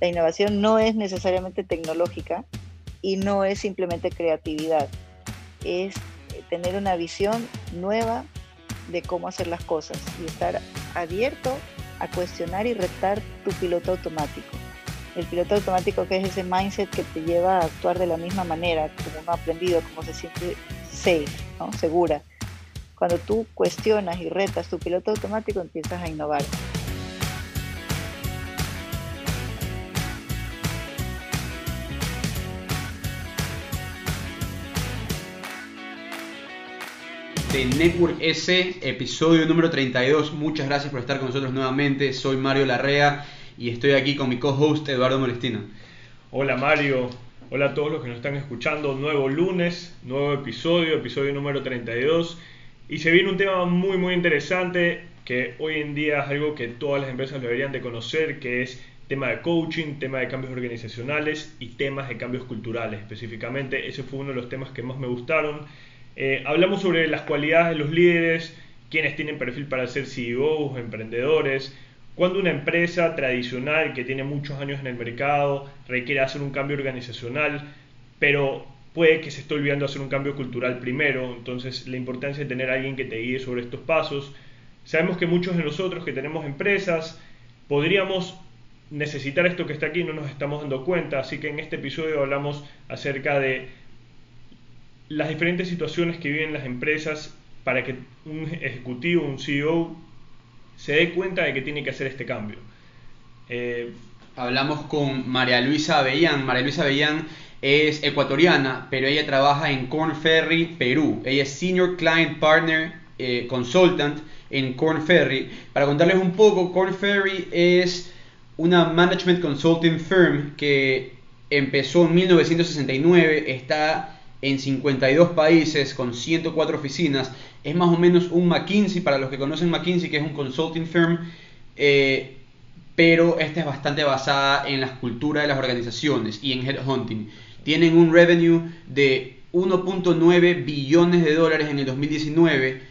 La innovación no es necesariamente tecnológica y no es simplemente creatividad, es tener una visión nueva de cómo hacer las cosas y estar abierto a cuestionar y retar tu piloto automático. El piloto automático que es ese mindset que te lleva a actuar de la misma manera, como uno ha aprendido, como se siente safe, ¿no? segura. Cuando tú cuestionas y retas tu piloto automático, empiezas a innovar. De Network S, episodio número 32. Muchas gracias por estar con nosotros nuevamente. Soy Mario Larrea y estoy aquí con mi co-host Eduardo Molestina. Hola Mario, hola a todos los que nos están escuchando. Nuevo lunes, nuevo episodio, episodio número 32. Y se viene un tema muy muy interesante que hoy en día es algo que todas las empresas deberían de conocer, que es tema de coaching, tema de cambios organizacionales y temas de cambios culturales. Específicamente, ese fue uno de los temas que más me gustaron eh, hablamos sobre las cualidades de los líderes, quienes tienen perfil para ser CEOs, emprendedores, cuando una empresa tradicional que tiene muchos años en el mercado requiere hacer un cambio organizacional, pero puede que se esté olvidando hacer un cambio cultural primero, entonces la importancia de tener a alguien que te guíe sobre estos pasos. Sabemos que muchos de nosotros que tenemos empresas podríamos necesitar esto que está aquí no nos estamos dando cuenta, así que en este episodio hablamos acerca de las diferentes situaciones que viven las empresas para que un ejecutivo, un CEO, se dé cuenta de que tiene que hacer este cambio. Eh, Hablamos con María Luisa Avellán. María Luisa Avellán es ecuatoriana, pero ella trabaja en Corn Ferry, Perú. Ella es Senior Client Partner eh, Consultant en Corn Ferry. Para contarles un poco, Corn Ferry es una management consulting firm que empezó en 1969, está en 52 países con 104 oficinas. Es más o menos un McKinsey, para los que conocen McKinsey, que es un consulting firm, eh, pero esta es bastante basada en la cultura de las organizaciones y en headhunting. Tienen un revenue de 1.9 billones de dólares en el 2019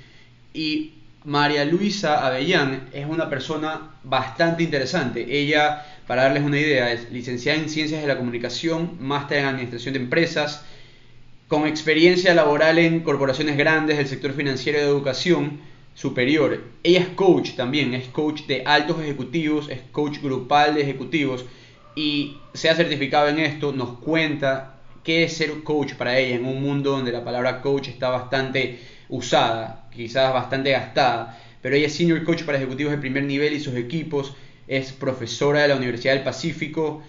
y María Luisa Avellán es una persona bastante interesante. Ella, para darles una idea, es licenciada en Ciencias de la Comunicación, máster en Administración de Empresas, con experiencia laboral en corporaciones grandes del sector financiero y de educación superior. Ella es coach también, es coach de altos ejecutivos, es coach grupal de ejecutivos y se ha certificado en esto, nos cuenta qué es ser coach para ella en un mundo donde la palabra coach está bastante usada, quizás bastante gastada, pero ella es senior coach para ejecutivos de primer nivel y sus equipos, es profesora de la Universidad del Pacífico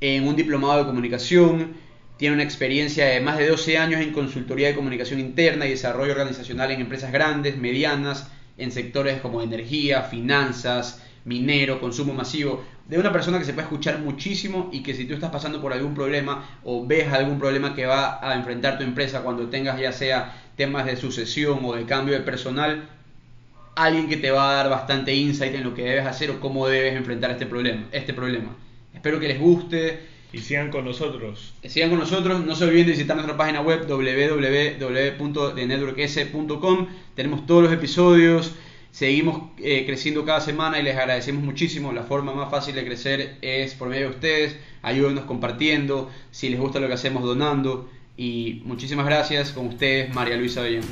en un diplomado de comunicación, tiene una experiencia de más de 12 años en consultoría de comunicación interna y desarrollo organizacional en empresas grandes, medianas, en sectores como energía, finanzas, minero, consumo masivo, de una persona que se puede escuchar muchísimo y que si tú estás pasando por algún problema o ves algún problema que va a enfrentar tu empresa cuando tengas ya sea temas de sucesión o de cambio de personal, alguien que te va a dar bastante insight en lo que debes hacer o cómo debes enfrentar este problema. Este problema. Espero que les guste y sigan con nosotros. Sigan con nosotros. No se olviden de visitar nuestra página web www.denetworks.com. Tenemos todos los episodios. Seguimos eh, creciendo cada semana y les agradecemos muchísimo. La forma más fácil de crecer es por medio de ustedes. Ayúdenos compartiendo. Si les gusta lo que hacemos, donando. Y muchísimas gracias con ustedes, María Luisa Bellón.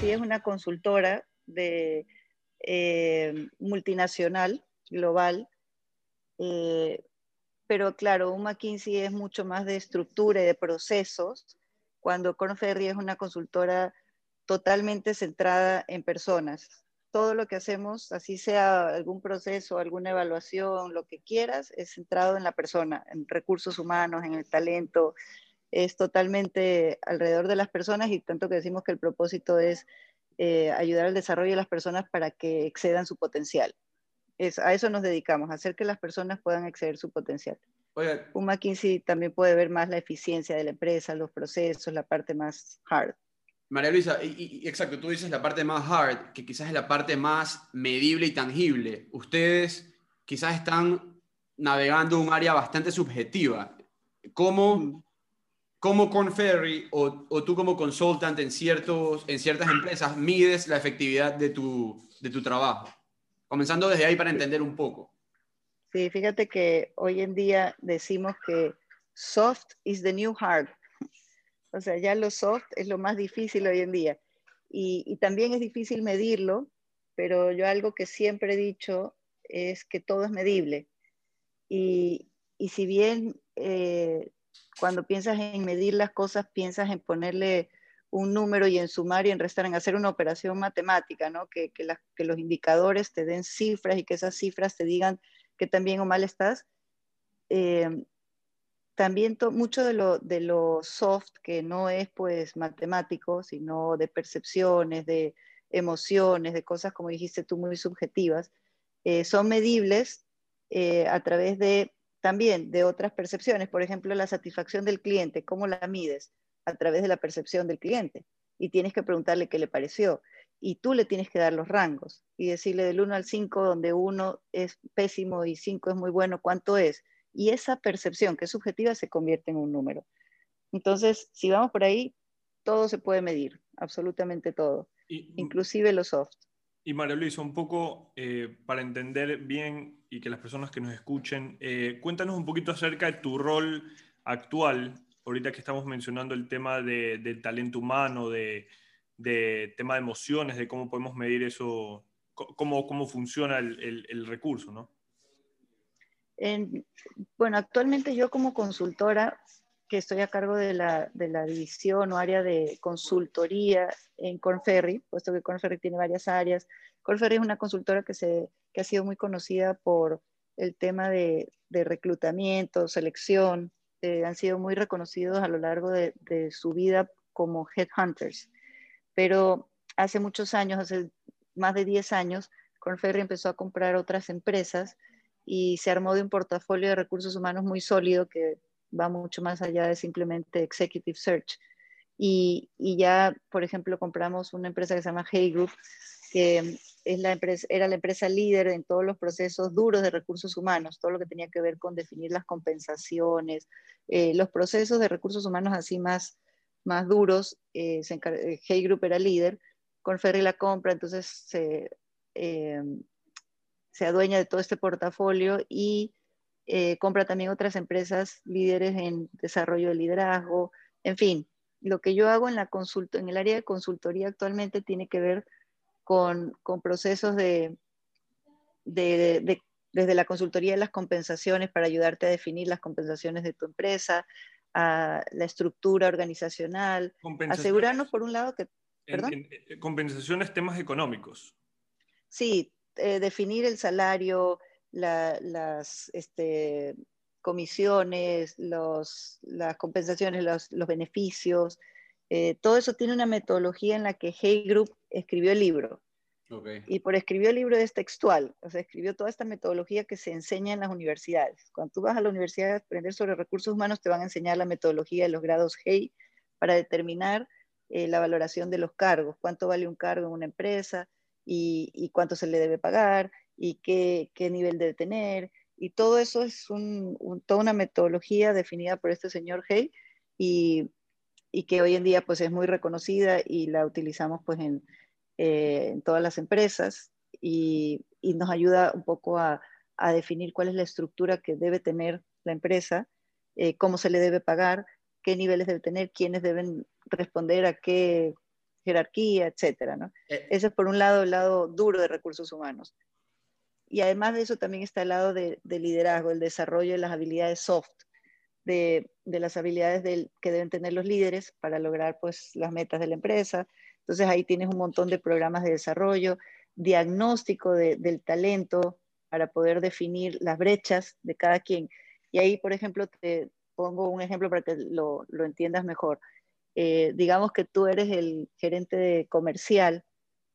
Sí, es una consultora de eh, multinacional, global, eh, pero claro, un McKinsey es mucho más de estructura y de procesos, cuando Corn Ferry es una consultora totalmente centrada en personas. Todo lo que hacemos, así sea algún proceso, alguna evaluación, lo que quieras, es centrado en la persona, en recursos humanos, en el talento, es totalmente alrededor de las personas y tanto que decimos que el propósito es eh, ayudar al desarrollo de las personas para que excedan su potencial a eso nos dedicamos, a hacer que las personas puedan exceder su potencial. Un McKinsey también puede ver más la eficiencia de la empresa, los procesos, la parte más hard. María Luisa, y, exacto, tú dices la parte más hard, que quizás es la parte más medible y tangible. Ustedes quizás están navegando un área bastante subjetiva. ¿Cómo, mm. cómo Ferry o, o, tú como consultant en, ciertos, en ciertas empresas mides la efectividad de tu, de tu trabajo? Comenzando desde ahí para entender un poco. Sí, fíjate que hoy en día decimos que soft is the new hard. O sea, ya lo soft es lo más difícil hoy en día. Y, también es difícil medirlo, pero yo algo que siempre he dicho es que todo es medible. Y, si bien eh, cuando piensas en medir las cosas, piensas en ponerle un número y en sumar y en restar, en hacer una operación matemática, ¿no? Que, que, los indicadores te den cifras y que esas cifras te digan que tan bien o mal estás. Eh, también mucho de lo, de lo soft, que no es pues matemático, sino de percepciones, de emociones, de cosas, como dijiste tú, muy subjetivas, eh, son medibles eh, a través de también de otras percepciones. Por ejemplo, la satisfacción del cliente, ¿cómo la mides? A través de la percepción del cliente y tienes que preguntarle qué le pareció. Y tú le tienes que dar los rangos y decirle del 1 al 5, donde 1 es pésimo y 5 es muy bueno, ¿cuánto es? Y esa percepción que es subjetiva se convierte en un número. Entonces, si vamos por ahí, todo se puede medir, absolutamente todo, inclusive los soft. Y María Luisa, un poco eh, para entender bien y que las personas que nos escuchen, eh, cuéntanos un poquito acerca de tu rol actual ahorita que estamos mencionando el tema de, del talento humano, de, de, tema de emociones, de cómo podemos medir eso, cómo, cómo funciona el, el, recurso, ¿no? bueno, actualmente yo como consultora, que estoy a cargo de la, de la división o área de consultoría en Cornferry, puesto que Cornferry tiene varias áreas. Cornferry es una consultora que, se, que ha sido muy conocida por el tema de, de reclutamiento, selección, eh, han sido muy reconocidos a lo largo de, su vida como headhunters. Pero hace muchos años, hace más de 10 años, Cornferry empezó a comprar otras empresas y se armó de un portafolio de recursos humanos muy sólido que va mucho más allá de simplemente executive search. Y, y ya, por ejemplo, compramos una empresa que se llama Hey Group, que la empresa, era la empresa líder en todos los procesos duros de recursos humanos, todo lo que tenía que ver con definir las compensaciones, eh, los procesos de recursos humanos así más, más duros. Eh, eh, Hey Group era líder, con Ferry la compra, entonces se, se adueña de todo este portafolio y compra también otras empresas líderes en desarrollo de liderazgo, en fin. Lo que yo hago en, la en el área de consultoría actualmente tiene que ver con, procesos de, desde la consultoría de las compensaciones para ayudarte a definir las compensaciones de tu empresa, a la estructura organizacional, asegurarnos por un lado que... ¿perdón? Eh, compensaciones, temas económicos. Sí, eh, definir el salario, las este, comisiones, los, las compensaciones, los, los beneficios, eh, todo eso tiene una metodología en la que Hey Group escribió el libro. Y por escribió el libro es textual, o sea, escribió toda esta metodología que se enseña en las universidades. Cuando tú vas a la universidad a aprender sobre recursos humanos, te van a enseñar la metodología de los grados Hey para determinar eh, la valoración de los cargos, cuánto vale un cargo en una empresa y, cuánto se le debe pagar y qué, qué, nivel debe tener. Y todo eso es toda una metodología definida por este señor Hey y, y que hoy en día pues es muy reconocida y la utilizamos pues en, eh, en todas las empresas y, y, nos ayuda un poco a, a, definir cuál es la estructura que debe tener la empresa, eh, cómo se le debe pagar, qué niveles debe tener, quiénes deben responder a qué jerarquía, etcétera, ¿no? Eh. Ese es por un lado el lado duro de recursos humanos. Y además de eso también está el lado de, de liderazgo, el desarrollo de las habilidades soft, de, de las habilidades del, que deben tener los líderes para lograr pues, las metas de la empresa. Entonces ahí tienes un montón de programas de desarrollo, diagnóstico del talento para poder definir las brechas de cada quien. Y ahí, por ejemplo, te pongo un ejemplo para que lo, lo entiendas mejor. Eh, digamos que tú eres el gerente comercial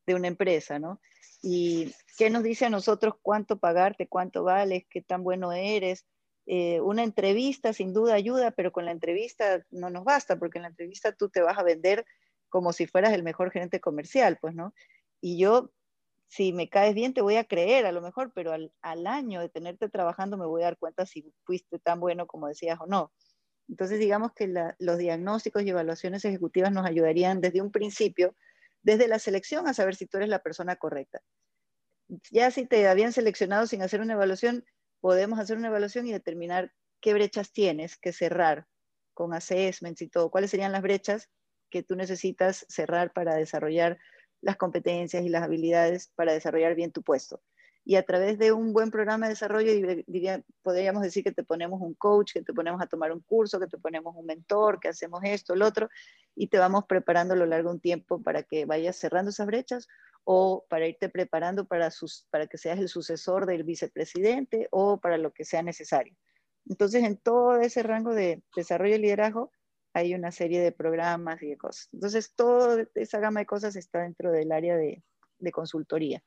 de una empresa, ¿no? ¿Y qué nos dice a nosotros cuánto pagarte, cuánto vales, qué tan bueno eres? Eh, una entrevista sin duda ayuda, pero con la entrevista no nos basta, porque en la entrevista tú te vas a vender como si fueras el mejor gerente comercial, pues, ¿no? Y yo, si me caes bien, te voy a creer a lo mejor, pero al, año de tenerte trabajando me voy a dar cuenta si fuiste tan bueno como decías o no. Entonces, digamos que los diagnósticos y evaluaciones ejecutivas nos ayudarían desde un principio, desde la selección, a saber si tú eres la persona correcta. Ya si te habían seleccionado sin hacer una evaluación, podemos hacer una evaluación y determinar qué brechas tienes que cerrar con assessments y todo. ¿Cuáles serían las brechas que tú necesitas cerrar para desarrollar las competencias y las habilidades para desarrollar bien tu puesto? Y a través de un buen programa de desarrollo, diría, podríamos decir que te ponemos un coach, que te ponemos a tomar un curso, que te ponemos un mentor, que hacemos esto, el otro, y te vamos preparando a lo largo de un tiempo para que vayas cerrando esas brechas o para irte preparando para, sus, para que seas el sucesor del vicepresidente o para lo que sea necesario. Entonces, en todo ese rango de desarrollo y liderazgo hay una serie de programas y de cosas. Entonces, toda esa gama de cosas está dentro del área de, consultoría.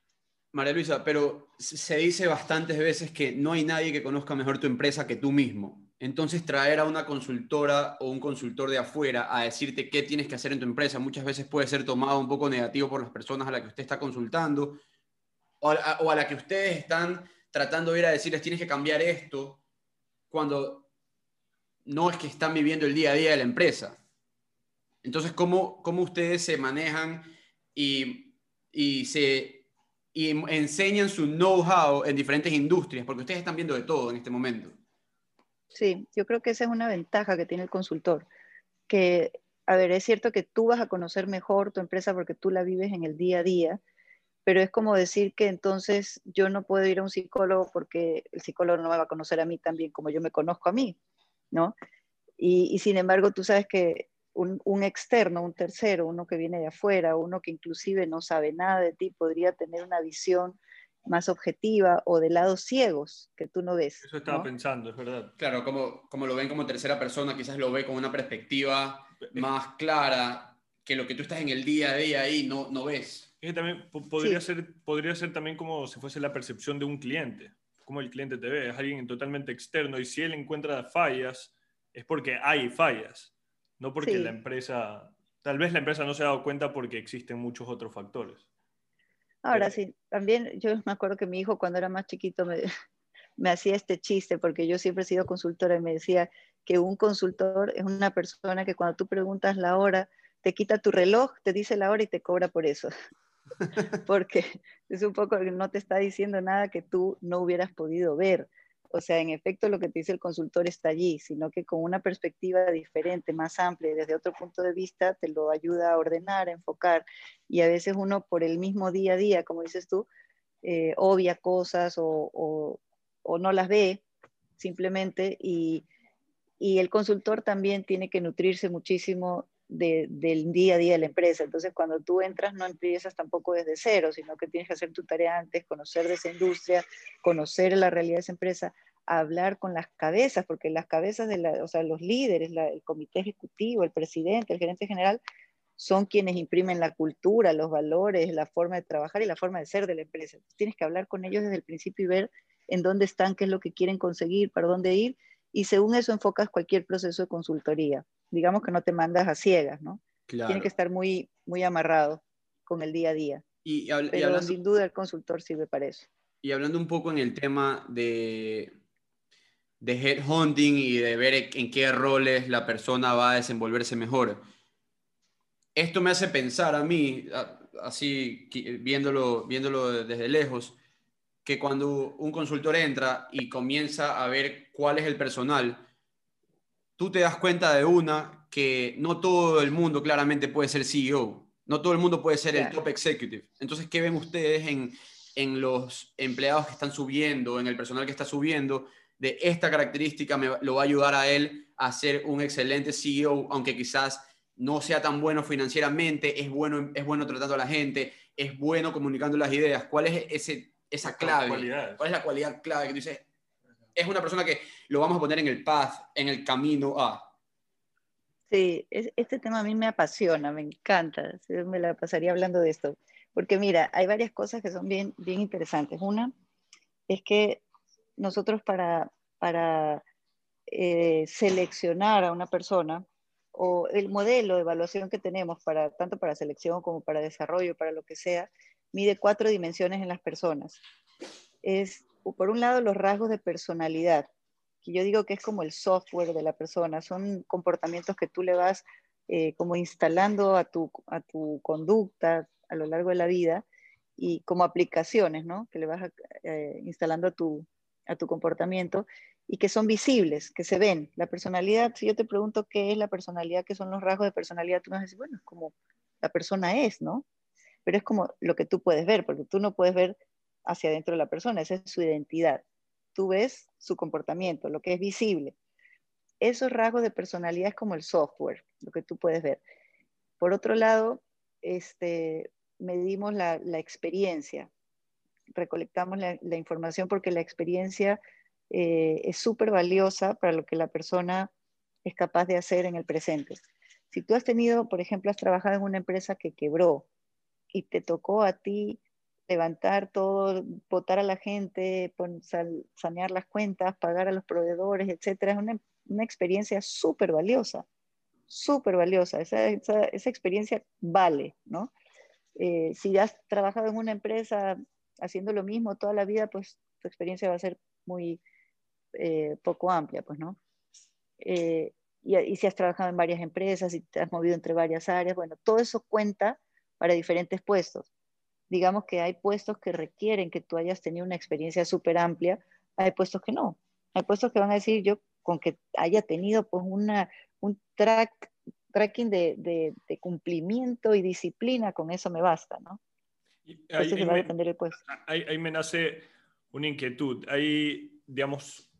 María Luisa, pero se dice bastantes veces que no hay nadie que conozca mejor tu empresa que tú mismo. Entonces, traer a una consultora o un consultor de afuera a decirte qué tienes que hacer en tu empresa muchas veces puede ser tomado un poco negativo por las personas a las que usted está consultando o a, o la que ustedes están tratando de ir a decirles tienes que cambiar esto cuando no es que están viviendo el día a día de la empresa. Entonces, ¿cómo, cómo ustedes se manejan y, y, se, y enseñan su know-how en diferentes industrias? Porque ustedes están viendo de todo en este momento. Sí, yo creo que esa es una ventaja que tiene el consultor, que, a ver, es cierto que tú vas a conocer mejor tu empresa porque tú la vives en el día a día, pero es como decir que entonces yo no puedo ir a un psicólogo porque el psicólogo no me va a conocer a mí también como yo me conozco a mí, ¿no? Y, sin embargo, tú sabes que un, un, externo, un tercero, uno que viene de afuera, uno que inclusive no sabe nada de ti, podría tener una visión más objetiva o de lados ciegos que tú no ves. Eso estaba pensando, es verdad. Claro, como, como lo ven como tercera persona, quizás lo ve con una perspectiva más clara que lo que tú estás en el día a día ahí no, no ves. Es también podría, ser, podría ser también como si fuese la percepción de un cliente, como el cliente te ve, es alguien totalmente externo y si él encuentra fallas es porque hay fallas, no porque la empresa, tal vez la empresa no se ha dado cuenta porque existen muchos otros factores. Ahora sí, también yo me acuerdo que mi hijo cuando era más chiquito me, me hacía este chiste porque yo siempre he sido consultora y me decía que un consultor es una persona que cuando tú preguntas la hora, te quita tu reloj, te dice la hora y te cobra por eso. porque es un poco que no te está diciendo nada que tú no hubieras podido ver. O sea, en efecto lo que te dice el consultor está allí, sino que con una perspectiva diferente, más amplia, desde otro punto de vista, te lo ayuda a ordenar, a enfocar. Y a veces uno por el mismo día a día, como dices tú, eh, obvia cosas o, no las ve simplemente y el consultor también tiene que nutrirse muchísimo del día a día de la empresa. Entonces, cuando tú entras, no empiezas tampoco desde cero, sino que tienes que hacer tu tarea antes, conocer de esa industria, conocer la realidad de esa empresa, hablar con las cabezas, porque las cabezas de o sea, los líderes, el comité ejecutivo, el presidente, el gerente general, son quienes imprimen la cultura, los valores, la forma de trabajar y la forma de ser de la empresa. Tienes que hablar con ellos desde el principio y ver en dónde están, qué es lo que quieren conseguir, para dónde ir, y según eso enfocas cualquier proceso de consultoría digamos que no te mandas a ciegas, ¿no? Tiene que estar muy, muy amarrado con el día a día. Y, Pero sin duda el consultor sirve para eso. Y hablando un poco en el tema de, de headhunting y de ver en qué roles la persona va a desenvolverse mejor, esto me hace pensar a mí, así viéndolo, viéndolo desde lejos, que cuando un consultor entra y comienza a ver cuál es el personal, tú te das cuenta de una que no todo el mundo claramente puede ser CEO, no todo el mundo puede ser el top executive. Entonces, ¿qué ven ustedes en, en, los empleados que están subiendo, en el personal que está subiendo? De esta característica me, lo va a ayudar a él a ser un excelente CEO, aunque quizás no sea tan bueno financieramente, es bueno, es bueno tratando a la gente, es bueno comunicando las ideas. ¿Cuál es ese, esa clave? ¿Cuál es la cualidad clave que tú dices, es una persona que lo vamos a poner en el path, en el camino a. Sí, este tema a mí me apasiona, me encanta. Me la pasaría hablando de esto. Porque mira, hay varias cosas que son bien, bien interesantes. Una es que nosotros para, para eh, seleccionar a una persona o el modelo de evaluación que tenemos para tanto para selección como para desarrollo, para lo que sea, mide cuatro dimensiones en las personas. Es por un lado, los rasgos de personalidad, que yo digo que es como el software de la persona, son comportamientos que tú le vas eh, como instalando a tu, a tu conducta a lo largo de la vida y como aplicaciones, ¿no? Que le vas eh, instalando a tu, a tu comportamiento y que son visibles, que se ven. La personalidad, si yo te pregunto qué es la personalidad, qué son los rasgos de personalidad, tú me vas a decir, bueno, es como la persona es, ¿no? Pero es como lo que tú puedes ver, porque tú no puedes ver hacia adentro de la persona, esa es su identidad. Tú ves su comportamiento, lo que es visible. Esos rasgos de personalidad es como el software, lo que tú puedes ver. Por otro lado, este, medimos la, experiencia, recolectamos la, información porque la experiencia eh, es súper valiosa para lo que la persona es capaz de hacer en el presente. Si tú has tenido, por ejemplo, has trabajado en una empresa que quebró y te tocó a ti levantar todo, votar a la gente, sanear las cuentas, pagar a los proveedores, etcétera, es una, experiencia súper valiosa, súper valiosa. Esa, esa, experiencia vale, ¿no? Eh, si has trabajado en una empresa haciendo lo mismo toda la vida, pues tu experiencia va a ser muy eh, poco amplia, pues, ¿no? Eh, y, y, si has trabajado en varias empresas y te has movido entre varias áreas, bueno, todo eso cuenta para diferentes puestos. Digamos que hay puestos que requieren que tú hayas tenido una experiencia súper amplia, hay puestos que no. Hay puestos que van a decir, yo con que haya tenido pues una, un track, tracking de, de, cumplimiento y disciplina, con eso me basta, ¿no? Entonces ahí, va a depender el puesto. Ahí, ahí me nace una inquietud. Ahí, digamos,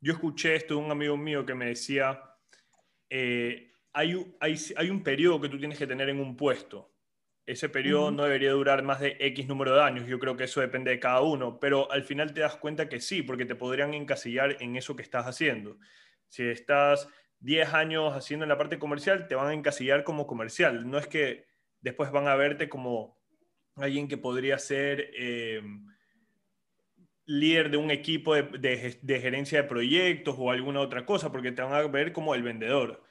yo escuché esto de un amigo mío que me decía, eh, hay, hay, hay, un periodo que tú tienes que tener en un puesto. Ese periodo no debería durar más de X número de años. Yo creo que eso depende de cada uno, pero al final te das cuenta que sí, porque te podrían encasillar en eso que estás haciendo. Si estás 10 años haciendo en la parte comercial, te van a encasillar como comercial. No es que después van a verte como alguien que podría ser eh, líder de un equipo de, de, gerencia de proyectos o alguna otra cosa, porque te van a ver como el vendedor.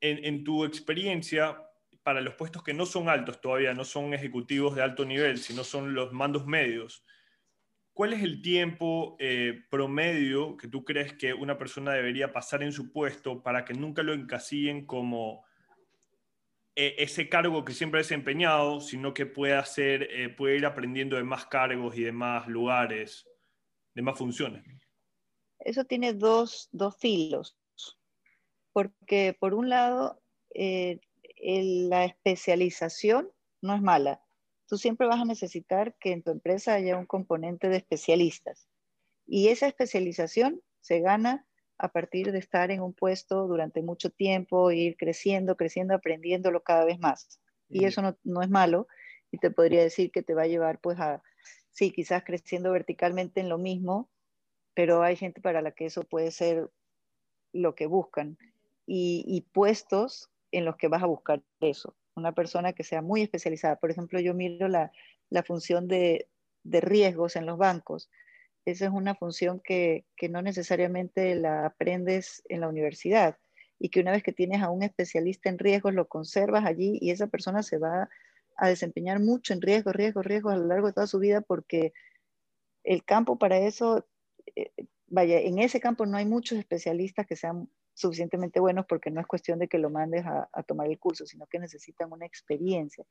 En, en, tu experiencia, para los puestos que no son altos todavía, no son ejecutivos de alto nivel, sino son los mandos medios, ¿cuál es el tiempo eh, promedio que tú crees que una persona debería pasar en su puesto para que nunca lo encasillen como eh, ese cargo que siempre ha desempeñado, sino que pueda, hacer, eh, ir aprendiendo de más cargos y de más lugares, de más funciones? Eso tiene dos, dos filos, porque por un lado, la especialización no es mala tú siempre vas a necesitar que en tu empresa haya un componente de especialistas. Y esa especialización se gana a partir de estar en un puesto durante mucho tiempo, ir creciendo, creciendo, aprendiéndolo cada vez más. Y eso no, es malo. Y te podría decir que te va a llevar pues a, sí, quizás creciendo verticalmente en lo mismo, pero hay gente para la que eso puede ser lo que buscan. y puestos en los que vas a buscar eso una persona que sea muy especializada. Por ejemplo, yo miro la, función de, riesgos en los bancos. Esa es una función que, no necesariamente la aprendes en la universidad y que una vez que tienes a un especialista en riesgos, lo conservas allí y esa persona se va a desempeñar mucho en riesgos, riesgos, riesgos a lo largo de toda su vida porque el campo para eso, eh, vaya, en ese campo no hay muchos especialistas que sean suficientemente buenos porque no es cuestión de que lo mandes a, tomar el curso, sino que necesitan una experiencia.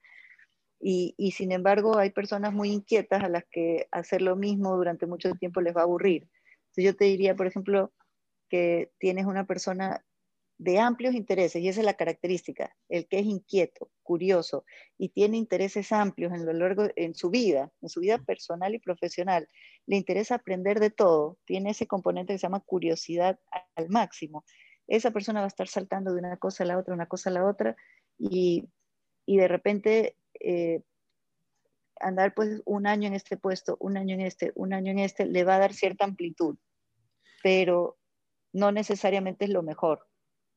Y, y, sin embargo hay personas muy inquietas a las que hacer lo mismo durante mucho tiempo les va a aburrir. Entonces yo te diría, por ejemplo, que tienes una persona de amplios intereses, y esa es la característica, el que es inquieto, curioso y tiene intereses amplios en lo largo en su vida, en su vida personal y profesional, le interesa aprender de todo, tiene ese componente que se llama curiosidad al máximo esa persona va a estar saltando de una cosa a la otra, una cosa a la otra, y, de repente eh, andar pues un año en este puesto, un año en este, un año en este, le va a dar cierta amplitud, pero no necesariamente es lo mejor.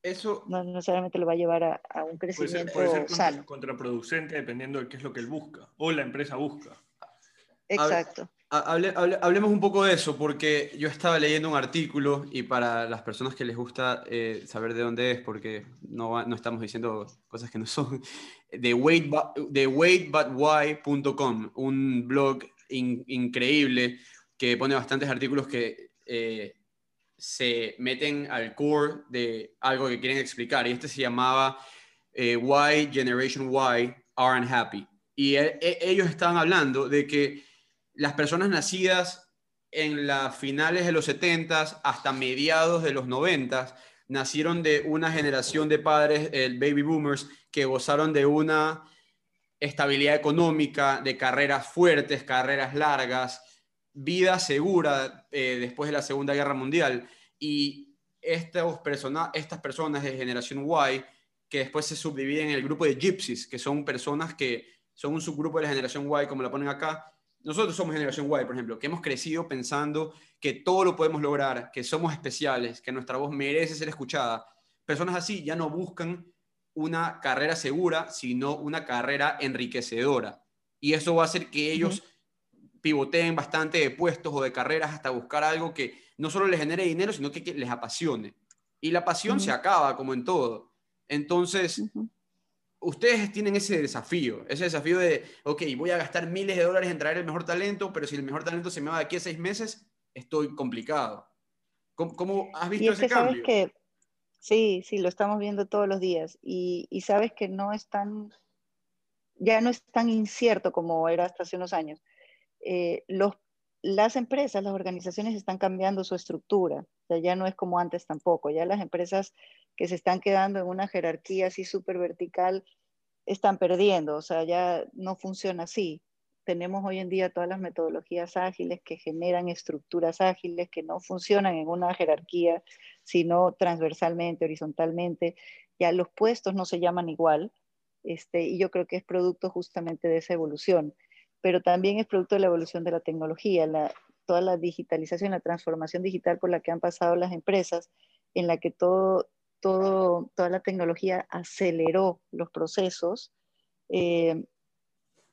Eso no necesariamente lo va a llevar a, un crecimiento puede ser, contraproducente dependiendo de qué es lo que él busca o la empresa busca. Exacto hablemos un poco de eso, porque yo estaba leyendo un artículo y para las personas que les gusta eh, saber de dónde es, porque no, no, estamos diciendo cosas que no son, de, waitbutwhy.com, un blog increíble que pone bastantes artículos que eh, se meten al core de algo que quieren explicar. Y este se llamaba eh, Why Generation Y Aren't Happy. Y ellos estaban hablando de que las personas nacidas en las finales de los 70 hasta mediados de los 90 nacieron de una generación de padres, el baby boomers, que gozaron de una estabilidad económica, de carreras fuertes, carreras largas, vida segura eh, después de la Segunda Guerra Mundial. Y estas personas de generación Y, que después se subdividen en el grupo de gypsies, que son personas que son un subgrupo de la generación Y, como la ponen acá, nosotros somos generación Y, por ejemplo, que hemos crecido pensando que todo lo podemos lograr, que somos especiales, que nuestra voz merece ser escuchada. Personas así ya no buscan una carrera segura, sino una carrera enriquecedora. Y eso va a hacer que ellos pivoteen bastante de puestos o de carreras hasta buscar algo que no solo les genere dinero, sino que, les apasione. Y la pasión se acaba, como en todo. Entonces, ustedes tienen ese desafío, ese desafío de, ok, voy a gastar miles de dólares en traer el mejor talento, pero si el mejor talento se me va de aquí a seis meses, estoy complicado. ¿Cómo, has visto ese cambio? que, sí, sí, lo estamos viendo todos los días y, y, sabes que no es tan, ya no es tan incierto como era hasta hace unos años. Eh, los, las empresas, las organizaciones están cambiando su estructura, o sea, ya no es como antes tampoco, ya las empresas que se están quedando en una jerarquía así súper vertical están perdiendo, o sea, ya no funciona así. Tenemos hoy en día todas las metodologías ágiles que generan estructuras ágiles que no funcionan en una jerarquía, sino transversalmente, horizontalmente. Ya los puestos no se llaman igual, este, y yo creo que es producto justamente de esa evolución, pero también es producto de la evolución de la tecnología, la, toda la digitalización, la transformación digital por la que han pasado las empresas, en la que todo, toda la tecnología aceleró los procesos, eh,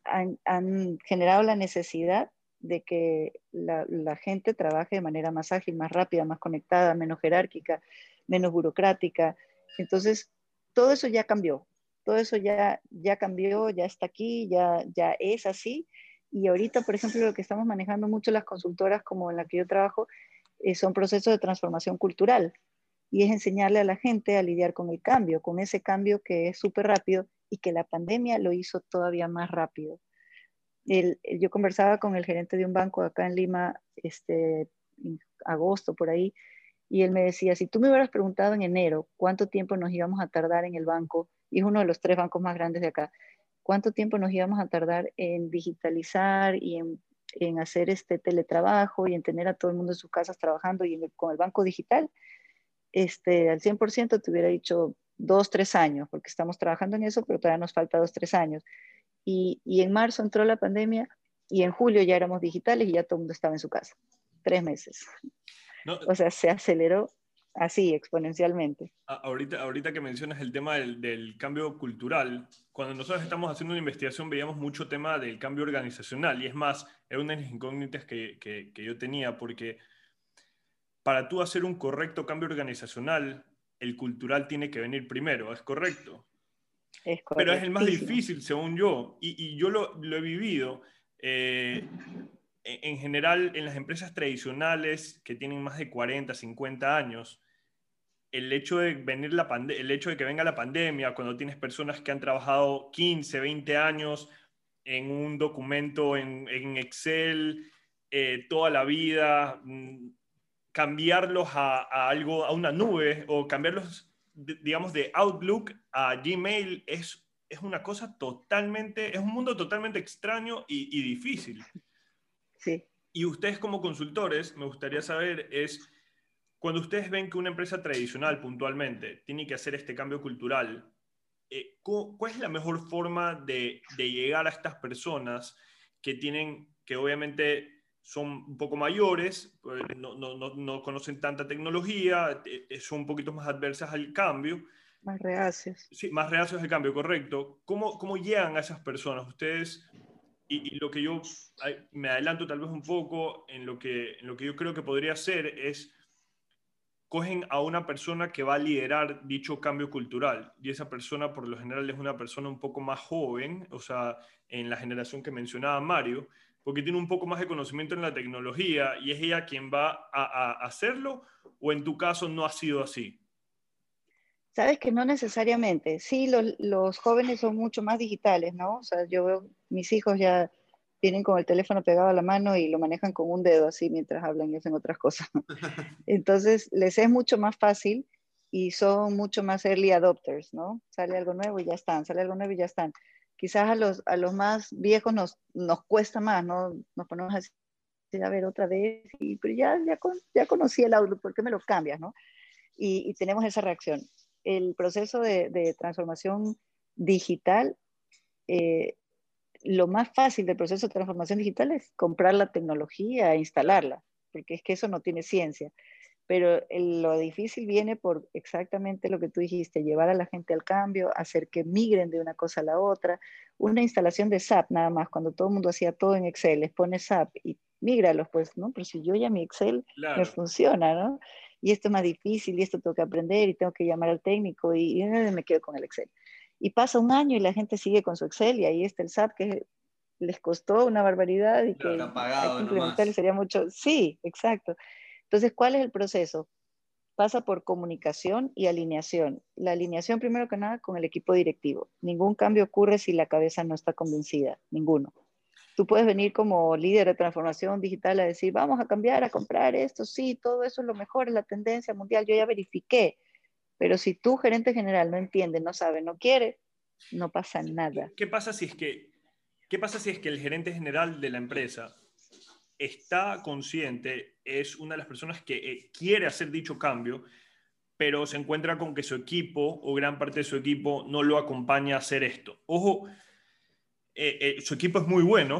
han, generado la necesidad de que la, gente trabaje de manera más ágil, más rápida, más conectada, menos jerárquica, menos burocrática. Entonces, todo eso ya cambió, todo eso ya, ya cambió, ya está aquí, ya, ya es así. Y ahorita, por ejemplo, lo que estamos manejando mucho las consultoras como en la que yo trabajo, eh, son procesos de transformación cultural y es enseñarle a la gente a lidiar con el cambio, con ese cambio que es súper rápido y que la pandemia lo hizo todavía más rápido. yo conversaba con el gerente de un banco acá en Lima, este, en agosto por ahí, y él me decía, si tú me hubieras preguntado en enero cuánto tiempo nos íbamos a tardar en el banco, y es uno de los tres bancos más grandes de acá, cuánto tiempo nos íbamos a tardar en digitalizar y en, en hacer este teletrabajo y en tener a todo el mundo en sus casas trabajando y con el banco digital, este, al 100% te hubiera dicho dos, tres años, porque estamos trabajando en eso, pero todavía nos falta dos, tres años. Y, y en marzo entró la pandemia y en julio ya éramos digitales y ya todo el mundo estaba en su casa. Tres meses. O sea, se aceleró así exponencialmente. Ahorita, ahorita que mencionas el tema del, del, cambio cultural, cuando nosotros estamos haciendo una investigación veíamos mucho tema del cambio organizacional y es más, era una de las incógnitas que, que, que yo tenía porque para tú hacer un correcto cambio organizacional, el cultural tiene que venir primero, ¿es correcto? Es Pero es el más difícil, según yo, y, yo lo, he vivido. Eh, en general, en las empresas tradicionales que tienen más de 40, 50 años, el hecho de, venir la el hecho de que venga la pandemia, cuando tienes personas que han trabajado 15, 20 años en un documento en, Excel eh, toda la vida, mm, cambiarlos a, algo, a una nube o cambiarlos, digamos, de Outlook a Gmail es, es una cosa totalmente, es un mundo totalmente extraño y, difícil. Sí. Y ustedes como consultores, me gustaría saber es, cuando ustedes ven que una empresa tradicional puntualmente tiene que hacer este cambio cultural, eh, ¿cuál es la mejor forma de, de llegar a estas personas que tienen, que obviamente son un poco mayores, pues, no, no, no, conocen tanta tecnología, eh, eh, son un poquito más adversas al cambio. Más reacios. Sí, más reacios al cambio, correcto. ¿Cómo, cómo llegan a esas personas? Ustedes, y, lo que yo me adelanto tal vez un poco en lo, que, en lo que yo creo que podría ser es, cogen a una persona que va a liderar dicho cambio cultural, y esa persona por lo general es una persona un poco más joven, o sea, en la generación que mencionaba Mario, porque tiene un poco más de conocimiento en la tecnología y es ella quien va a, hacerlo o en tu caso no ha sido así? Sabes que no necesariamente. Sí, los, jóvenes son mucho más digitales, ¿no? O sea, yo veo mis hijos ya tienen con el teléfono pegado a la mano y lo manejan con un dedo así mientras hablan y hacen otras cosas. Entonces, les es mucho más fácil y son mucho más early adopters, ¿no? Sale algo nuevo y ya están, sale algo nuevo y ya están. Quizás a los, a los más viejos nos, nos cuesta más, ¿no? Nos ponemos a decir, a ver, otra vez, y, pero ya, ya, ya conocí el Outlook, ¿por qué me lo cambias, no? Y, tenemos esa reacción. El proceso de, de transformación digital eh, lo más fácil del proceso de transformación digital es comprar la tecnología e instalarla, porque es que eso no tiene ciencia. Pero lo difícil viene por exactamente lo que tú dijiste, llevar a la gente al cambio, hacer que migren de una cosa a la otra. Una instalación de SAP nada más, cuando todo el mundo hacía todo en Excel, les pone SAP y mígralos, pues, ¿no? Pero si yo ya mi Excel me funciona, ¿no? Y esto es más difícil y esto tengo que aprender y tengo que llamar al técnico y, y me quedo con el Excel. Y pasa un año y la gente sigue con su Excel y ahí está el SAP que les costó una barbaridad y que implementar sería mucho. Sí, exacto. Entonces, ¿cuál es el proceso? Pasa por comunicación y alineación. La alineación, primero que nada, con el equipo directivo. Ningún cambio ocurre si la cabeza no está convencida, ninguno. Tú puedes venir como líder de transformación digital a decir, vamos a cambiar, a comprar esto, sí, todo eso es lo mejor, es la tendencia mundial, yo ya verifiqué pero si tu gerente general no entiende, no sabe, no quiere, no pasa nada. ¿Qué pasa si es que, qué pasa si es que el gerente general de la empresa está consciente, es una de las personas que eh, quiere hacer dicho cambio, pero se encuentra con que su equipo o gran parte de su equipo no lo acompaña a hacer esto? Ojo, eh, eh, su equipo es muy bueno,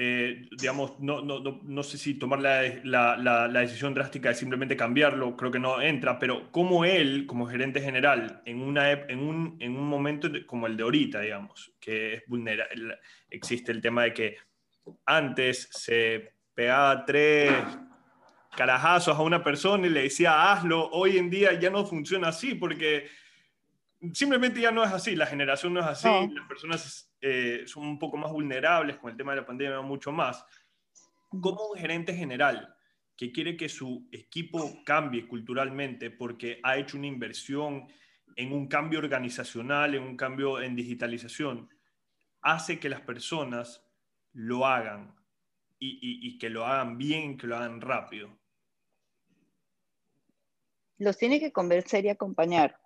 eh, digamos, no, no, no, sé si tomar la, la, la, decisión drástica de simplemente cambiarlo, creo que no entra, pero como él, como gerente general, en, una, en, un, en un momento como el de ahorita, digamos, que es vulnerable, existe el tema de que antes se pegaba tres carajazos a una persona y le decía hazlo, hoy en día ya no funciona así porque simplemente ya no es así, la generación no es así, las personas eh, son un poco más vulnerables con el tema de la pandemia, mucho más. Como un gerente general que quiere que su equipo cambie culturalmente porque ha hecho una inversión en un cambio organizacional, en un cambio en digitalización, hace que las personas lo hagan y, y que lo hagan bien, que lo hagan rápido. Los tiene que convencer y acompañar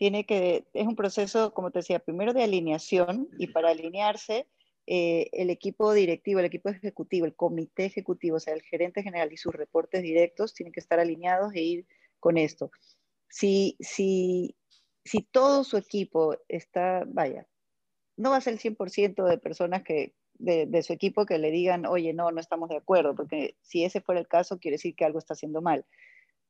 tiene que, es un proceso, como te decía, primero de alineación y para alinearse eh, el equipo directivo, el equipo ejecutivo, el comité ejecutivo, o sea, el gerente general y sus reportes directos tienen que estar alineados e ir con esto. Si, si, si todo su equipo está, vaya, no va a ser el 100% de personas que, de, su equipo que le digan, oye, no, no estamos de acuerdo, porque si ese fuera el caso, quiere decir que algo está haciendo mal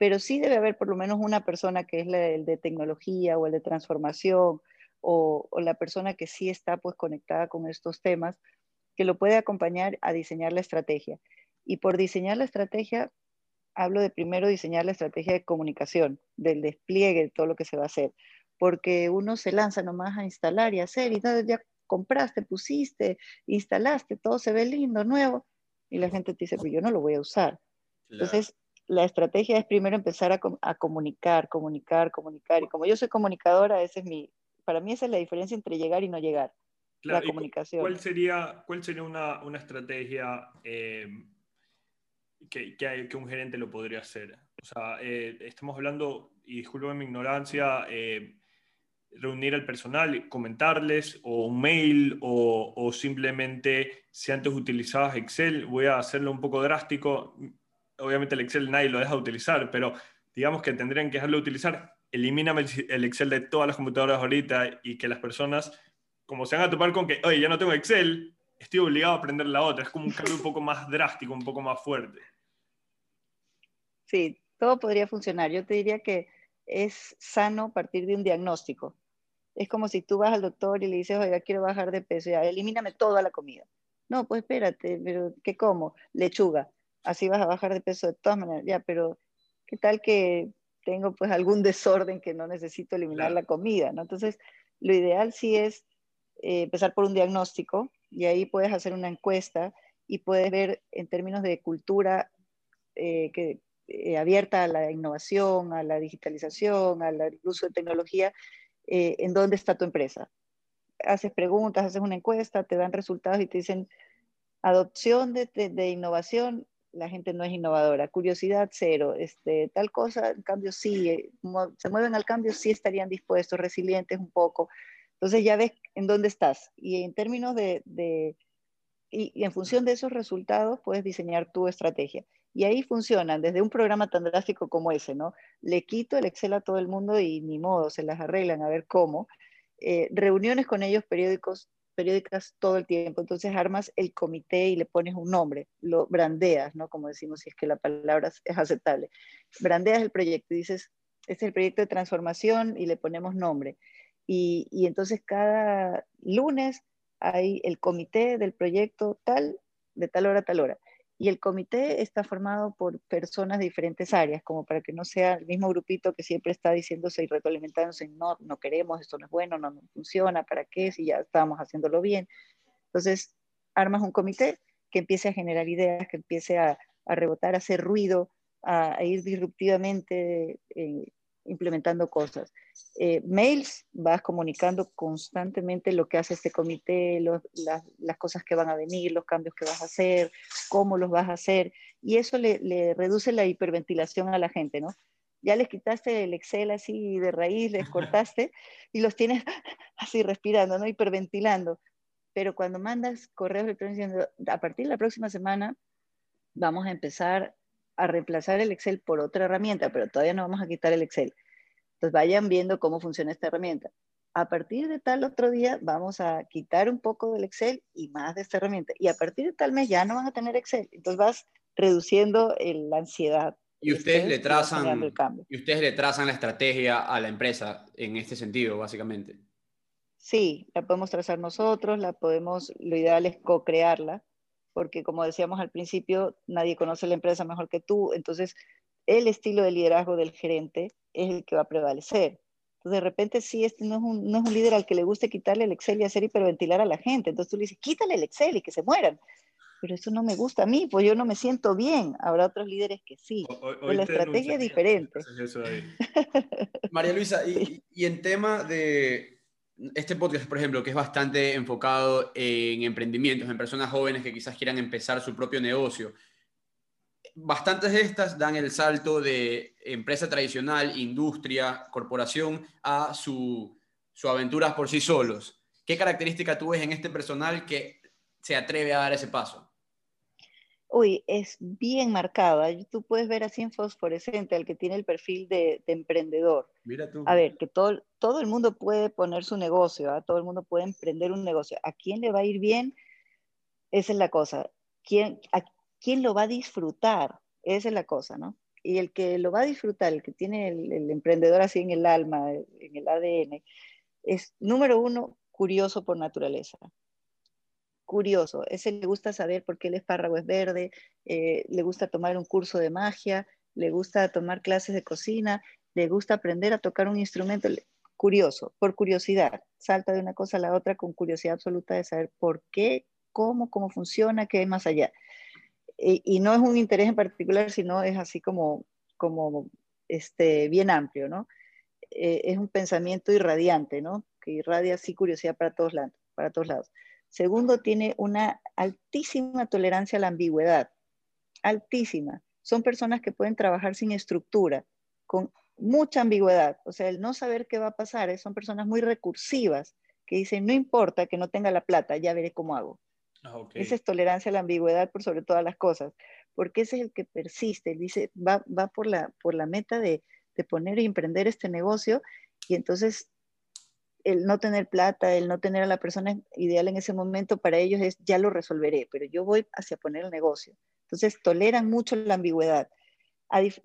pero sí debe haber por lo menos una persona que es el de tecnología o el de transformación o, la persona que sí está pues conectada con estos temas, que lo puede acompañar a diseñar la estrategia. Y por diseñar la estrategia, hablo de primero diseñar la estrategia de comunicación, del despliegue de todo lo que se va a hacer, porque uno se lanza nomás a instalar y hacer, y ya compraste, pusiste, instalaste, todo se ve lindo, nuevo, y la gente te dice, pues yo no lo voy a usar. Entonces, la estrategia es primero empezar a, comunicar, comunicar, comunicar. Y como yo soy comunicadora, ese es mi, para mí esa es la diferencia entre llegar y no llegar. la comunicación. ¿Cuál sería, cuál sería una, una estrategia eh, que, que, un gerente lo podría hacer? O sea, eh, estamos hablando, y disculpen mi ignorancia, eh, reunir al personal, comentarles, o un mail, o, simplemente si antes utilizabas Excel, voy a hacerlo un poco drástico, obviamente el Excel nadie lo deja de utilizar, pero digamos que tendrían que dejarlo de utilizar, elimíname el Excel de todas las computadoras ahorita y que las personas, como se van a topar con que, oye, ya no tengo Excel, estoy obligado a aprender la otra. Es como un cambio un poco más drástico, un poco más fuerte. Sí, todo podría funcionar. Yo te diría que es sano partir de un diagnóstico. Es como si tú vas al doctor y le dices, oiga, quiero bajar de peso, ya, elimíname toda la comida. No, pues espérate, pero ¿qué como? Lechuga así vas a bajar de peso de todas maneras, ya, pero ¿qué tal que tengo pues algún desorden que no necesito eliminar la comida, ¿no? Entonces, lo ideal sí es eh, empezar por un diagnóstico y ahí puedes hacer una encuesta y puedes ver en términos de cultura eh, que, eh, abierta a la innovación, a la digitalización, al uso de tecnología, en dónde está tu empresa. Haces preguntas, haces una encuesta, te dan resultados y te dicen, Adopción de, de, innovación, la gente no es innovadora. Curiosidad, cero. Este, tal cosa, en cambio, sí. Eh, se mueven al cambio, sí estarían dispuestos, resilientes un poco. Entonces ya ves en dónde estás. Y en términos de... de y, en función de esos resultados puedes diseñar tu estrategia. Y ahí funcionan, desde un programa tan drástico como ese, ¿no? Le quito el Excel a todo el mundo y ni modo, se las arreglan a ver cómo. Eh, reuniones con ellos periódicos, periódicas todo el tiempo. Entonces armas el comité y le pones un nombre, lo brandeas, ¿no? Como decimos, si es que la palabra es aceptable. Brandeas el proyecto y dices, este es el proyecto de transformación y le ponemos nombre. Y, y entonces cada lunes hay el comité del proyecto tal, de tal hora a tal hora y el comité está formado por personas de diferentes áreas, como para que no sea el mismo grupito que siempre está diciéndose y retroalimentándose, no, no queremos, esto no es bueno, no, funciona, ¿para qué? Si ya estamos haciéndolo bien. Entonces, armas un comité que empiece a generar ideas, que empiece a, rebotar, a hacer ruido, a, ir disruptivamente eh, implementando cosas. Eh, mails, vas comunicando constantemente lo que hace este comité, las, cosas que van a venir, los cambios que vas a hacer, cómo los vas a hacer, y eso le, reduce la hiperventilación a la gente, ¿no? Ya les quitaste el Excel así de raíz, les cortaste y los tienes así respirando, ¿no? Hiperventilando. Pero cuando mandas correos electrónicos diciendo, a partir de la próxima semana vamos a empezar a reemplazar el Excel por otra herramienta, pero todavía no vamos a quitar el Excel. Entonces vayan viendo cómo funciona esta herramienta. A partir de tal otro día vamos a quitar un poco del Excel y más de esta herramienta. Y a partir de tal mes ya no van a tener Excel. Entonces vas reduciendo la ansiedad. Y ustedes, le trazan, y ustedes le trazan la estrategia a la empresa en este sentido, básicamente. Sí, la podemos trazar nosotros, la podemos, lo ideal es co-crearla, porque como decíamos al principio, nadie conoce la empresa mejor que tú, entonces el estilo de liderazgo del gerente es el que va a prevalecer. Entonces, de repente, sí, este no es, un, no es un líder al que le guste quitarle el Excel y hacer hiperventilar a la gente. Entonces tú le dices, quítale el Excel y que se mueran. Pero eso no me gusta a mí, pues yo no me siento bien. Habrá otros líderes que sí. la estrategia es diferente. María Luisa, y, y en tema de, este podcast, por ejemplo, que es bastante enfocado en emprendimientos, en personas jóvenes que quizás quieran empezar su propio negocio, bastantes de estas dan el salto de empresa tradicional, industria, corporación, a su, su aventuras por sí solos. ¿Qué característica tú ves en este personal que se atreve a dar ese paso? Uy, es bien marcada. Tú puedes ver así en fosforescente al que tiene el perfil de, emprendedor. Mira tú. A ver, que todo, todo el mundo puede poner su negocio, ¿ah? todo el mundo puede emprender un negocio. ¿A quién le va a ir bien? Esa es la cosa. ¿Quién, ¿A quién lo va a disfrutar? Esa es la cosa, ¿no? Y el que lo va a disfrutar, el que tiene el, el emprendedor así en el alma, en el ADN, es número uno, curioso por naturaleza curioso. Ese le gusta saber por qué el espárrago es verde, eh, le gusta tomar un curso de magia, le gusta tomar clases de cocina, le gusta aprender a tocar un instrumento. Curioso, por curiosidad. Salta de una cosa a la otra con curiosidad absoluta de saber por qué, cómo, cómo funciona, qué hay más allá. Y, no es un interés en particular, sino es así como, como este, bien amplio, ¿no? Eh, es un pensamiento irradiante, ¿no? Que irradia así curiosidad para todos lados. Para todos lados. Segundo, tiene una altísima tolerancia a la ambigüedad, altísima. Son personas que pueden trabajar sin estructura, con mucha ambigüedad. O sea, el no saber qué va a pasar, son personas muy recursivas, que dicen, no importa que no tenga la plata, ya veré cómo hago. Ah, Esa es tolerancia a la ambigüedad por sobre todas las cosas, porque ese es el que persiste, dice, va, va por, la, por la meta de, de poner y emprender este negocio y entonces el no tener plata, el no tener a la persona ideal en ese momento, para ellos es ya lo resolveré, pero yo voy hacia poner el negocio. Entonces toleran mucho la ambigüedad.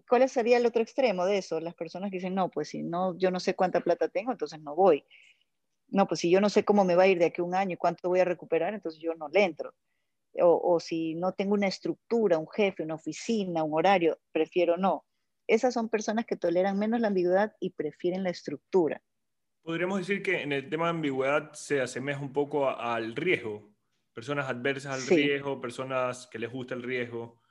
¿Cuál sería el otro extremo de eso? Las personas que dicen, no, pues si no, yo no sé cuánta plata tengo, entonces no voy. No, pues si yo no sé cómo me va a ir de aquí a un año y cuánto voy a recuperar, entonces yo no le entro. O, o si no tengo una estructura, un jefe, una oficina, un horario, prefiero no. Esas son personas que toleran menos la ambigüedad y prefieren la estructura. Podríamos decir que en el tema de ambigüedad se asemeja un poco al riesgo. Personas adversas al riesgo, personas que les gusta el riesgo.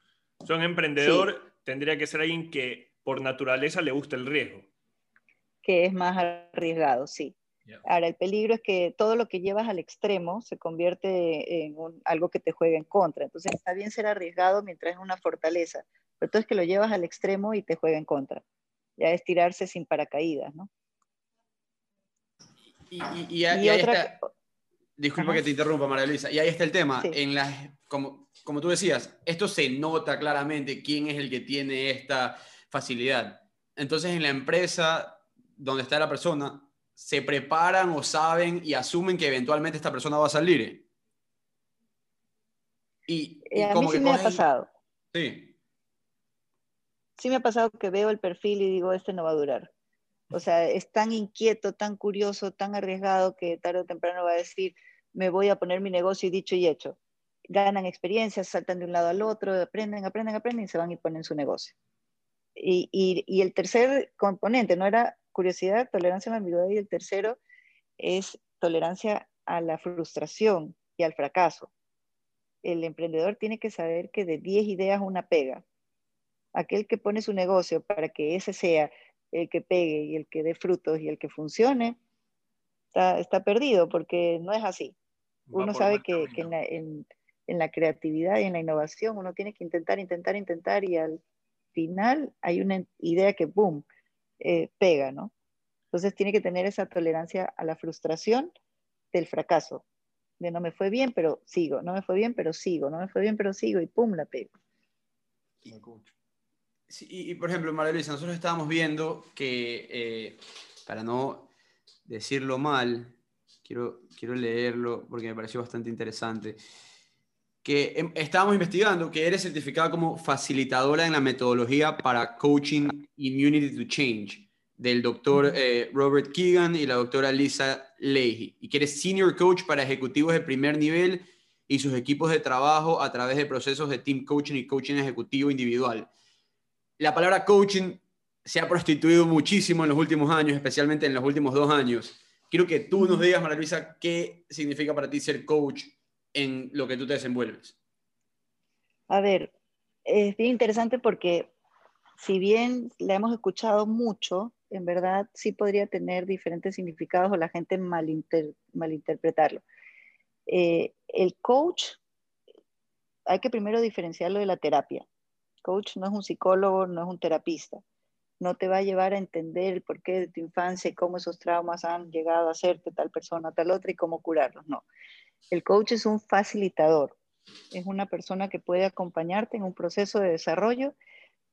Son emprendedor, tendría que ser alguien que por naturaleza le gusta el riesgo. Que es más arriesgado, sí. Ahora, el peligro es que todo lo que llevas al extremo se convierte en algo que te juega en contra. Entonces, está bien ser arriesgado mientras es una fortaleza, pero es que lo llevas al extremo y te juega en contra. Ya es tirarse sin paracaídas, ¿no? Y, ahí está, disculpa que te interrumpa, María Luisa, y ahí está el tema. En las, como, como tú decías, esto se nota claramente quién es el que tiene esta facilidad. Entonces, en la empresa donde está la persona, se preparan o saben y asumen que eventualmente esta persona va a salir. Y, eh, a mí sí me ha pasado. Sí. Sí me ha pasado que veo el perfil y digo, este no va a durar. O sea, es tan inquieto, tan curioso, tan arriesgado que tarde o temprano va a decir, me voy a poner mi negocio y dicho y hecho. Ganan experiencias, saltan de un lado al otro, aprenden, aprenden, aprenden y se van y ponen su negocio. Y, y el tercer componente no era curiosidad, tolerancia a la ambigüedad y el tercero es tolerancia a la frustración y al fracaso. El emprendedor tiene que saber que de 10 ideas una pega. Aquel que pone su negocio para que ese sea el que pegue y el que dé frutos y el que funcione, está, perdido porque no es así. uno sabe que, en, la, creatividad y en la innovación uno tiene que intentar, intentar, intentar y al final hay una idea que, boom, eh, pega, ¿no? Entonces tiene que tener esa tolerancia a la frustración del fracaso, de no me fue bien, pero sigo, no me fue bien, pero sigo, no me fue bien, pero sigo y pum, la pego. Y, por ejemplo, María Luisa, nosotros estábamos viendo que, eh, para no decirlo mal, quiero, quiero leerlo porque me pareció bastante interesante que em, estábamos investigando que eres certificada como facilitadora en la metodología para coaching Immunity to Change del doctor eh, Robert Keegan y la doctora Lisa Leahy, y que eres senior coach para ejecutivos de primer nivel y sus equipos de trabajo a través de procesos de team coaching y coaching ejecutivo individual. La palabra coaching se ha prostituido muchísimo en los últimos años, especialmente en los últimos dos años. Quiero que tú nos digas, María Luisa, qué significa para ti ser coach en lo que tú te desenvuelves? A ver, es bien interesante porque si bien la hemos escuchado mucho, en verdad sí podría tener diferentes significados o la gente malinterpretarlo. Eh, el coach, hay que primero diferenciarlo de la terapia. Coach no es un psicólogo, no es un terapista. No te va a llevar a entender el porqué de tu infancia y cómo esos traumas han llegado a hacerte tal persona, tal otra y cómo curarlos. No. El coach es un facilitador, es una persona que puede acompañarte en un proceso de desarrollo,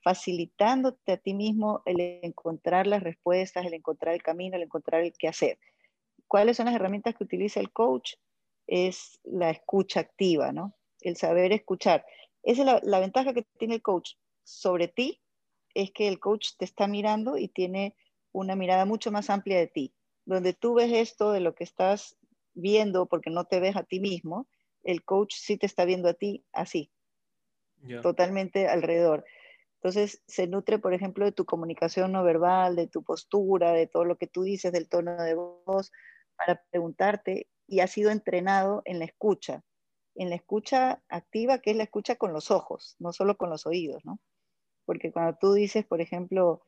facilitándote a ti mismo el encontrar las respuestas, el encontrar el camino, el encontrar el qué hacer. ¿Cuáles son las herramientas que utiliza el coach? Es la escucha activa, ¿no? El saber escuchar. Esa es la, la ventaja que tiene el coach sobre ti, es que el coach te está mirando y tiene una mirada mucho más amplia de ti, donde tú ves esto de lo que estás viendo porque no te ves a ti mismo, el coach sí te está viendo a ti así, totalmente alrededor. Entonces se nutre, por ejemplo, de tu comunicación no verbal, de tu postura, de todo lo que tú dices, del tono de voz, para preguntarte y ha sido entrenado en la escucha, en la escucha activa, que es la escucha con los ojos, no solo con los oídos, ¿no? Porque cuando tú dices, por ejemplo,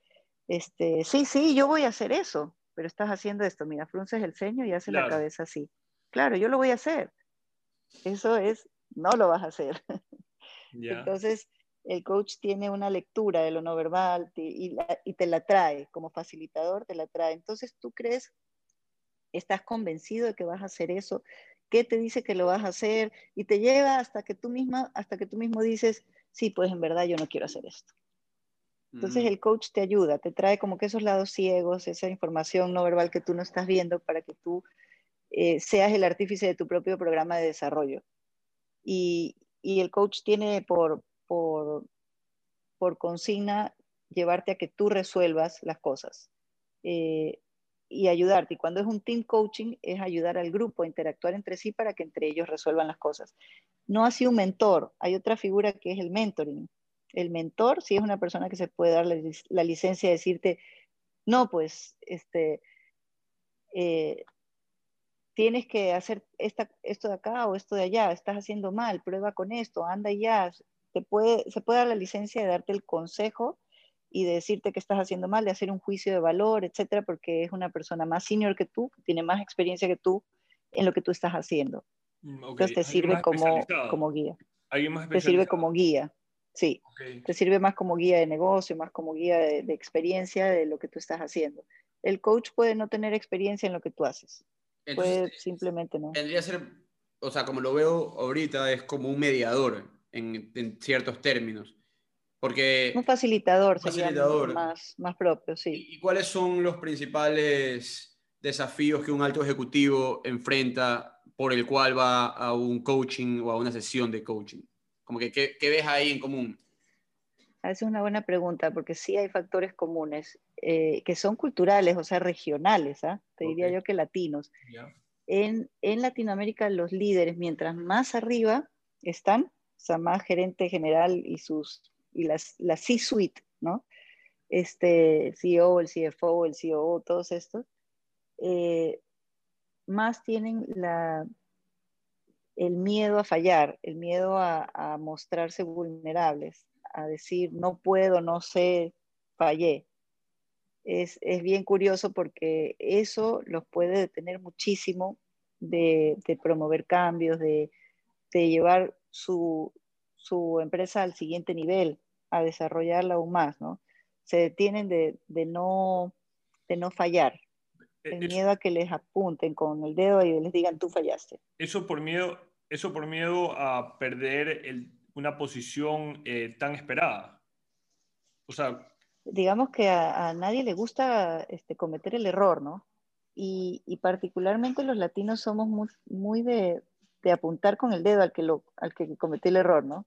este, sí, sí, yo voy a hacer eso, pero estás haciendo esto, mira, frunces el ceño y haces la cabeza así. Claro, yo lo voy a hacer. Eso es, no lo vas a hacer. Entonces, el coach tiene una lectura de lo no verbal y, y, te la trae, como facilitador te la trae. Entonces, tú crees, estás convencido de que vas a hacer eso, ¿qué te dice que lo vas a hacer? Y te lleva hasta que tú misma, hasta que tú mismo dices, sí, pues en verdad yo no quiero hacer esto. Entonces el coach te ayuda, te trae como que esos lados ciegos, esa información no verbal que tú no estás viendo para que tú eh, seas el artífice de tu propio programa de desarrollo. Y, el coach tiene por, por, consigna llevarte a que tú resuelvas las cosas eh, y ayudarte. Y cuando es un team coaching es ayudar al grupo a interactuar entre sí para que entre ellos resuelvan las cosas. No así un mentor, hay otra figura que es el mentoring el mentor, si es una persona que se puede dar la, licencia de decirte, no, pues, este, eh, tienes que hacer esto de acá o esto de allá, estás haciendo mal, prueba con esto, anda y ya. Te puede, se puede dar la licencia de darte el consejo y de decirte que estás haciendo mal, de hacer un juicio de valor, etcétera, porque es una persona más senior que tú, que tiene más experiencia que tú en lo que tú estás haciendo. Mm, Entonces te sirve como, como guía. ¿Alguien más te sirve como guía, sí. Te sirve más como guía de negocio, más como guía de, de, experiencia de lo que tú estás haciendo. El coach puede no tener experiencia en lo que tú haces. puede simplemente no. Tendría que ser, o sea, como lo veo ahorita, es como un mediador en, en ciertos términos. Porque, un facilitador, un facilitador. Más, más propio, sí. ¿Y cuáles son los principales desafíos que un alto ejecutivo enfrenta por el cual va a un coaching o a una sesión de coaching? Como que, ¿qué, ves ahí en común? Esa es una buena pregunta, porque sí hay factores comunes eh, que son culturales, o sea, regionales, ¿ah? te diría yo que latinos. En, en, Latinoamérica los líderes, mientras más arriba están, o sea, más gerente general y sus y las, la C-suite, ¿no? Este CEO, el CFO, el COO, todos estos, eh, más tienen la, el miedo a fallar, el miedo a, mostrarse vulnerables, a decir no puedo, no sé, fallé. Es, es bien curioso porque eso los puede detener muchísimo de, de promover cambios, de, de llevar su, su, empresa al siguiente nivel a desarrollarla aún más, ¿no? Se detienen de, no, de no fallar. E, el miedo a que les apunten con el dedo y les digan tú fallaste. Eso por miedo, eso por miedo a perder una posición eh, tan esperada. O sea, digamos que a, nadie le gusta este, cometer el error, ¿no? Y, particularmente los latinos somos muy, de, apuntar con el dedo al que, lo, al que cometió el error, ¿no?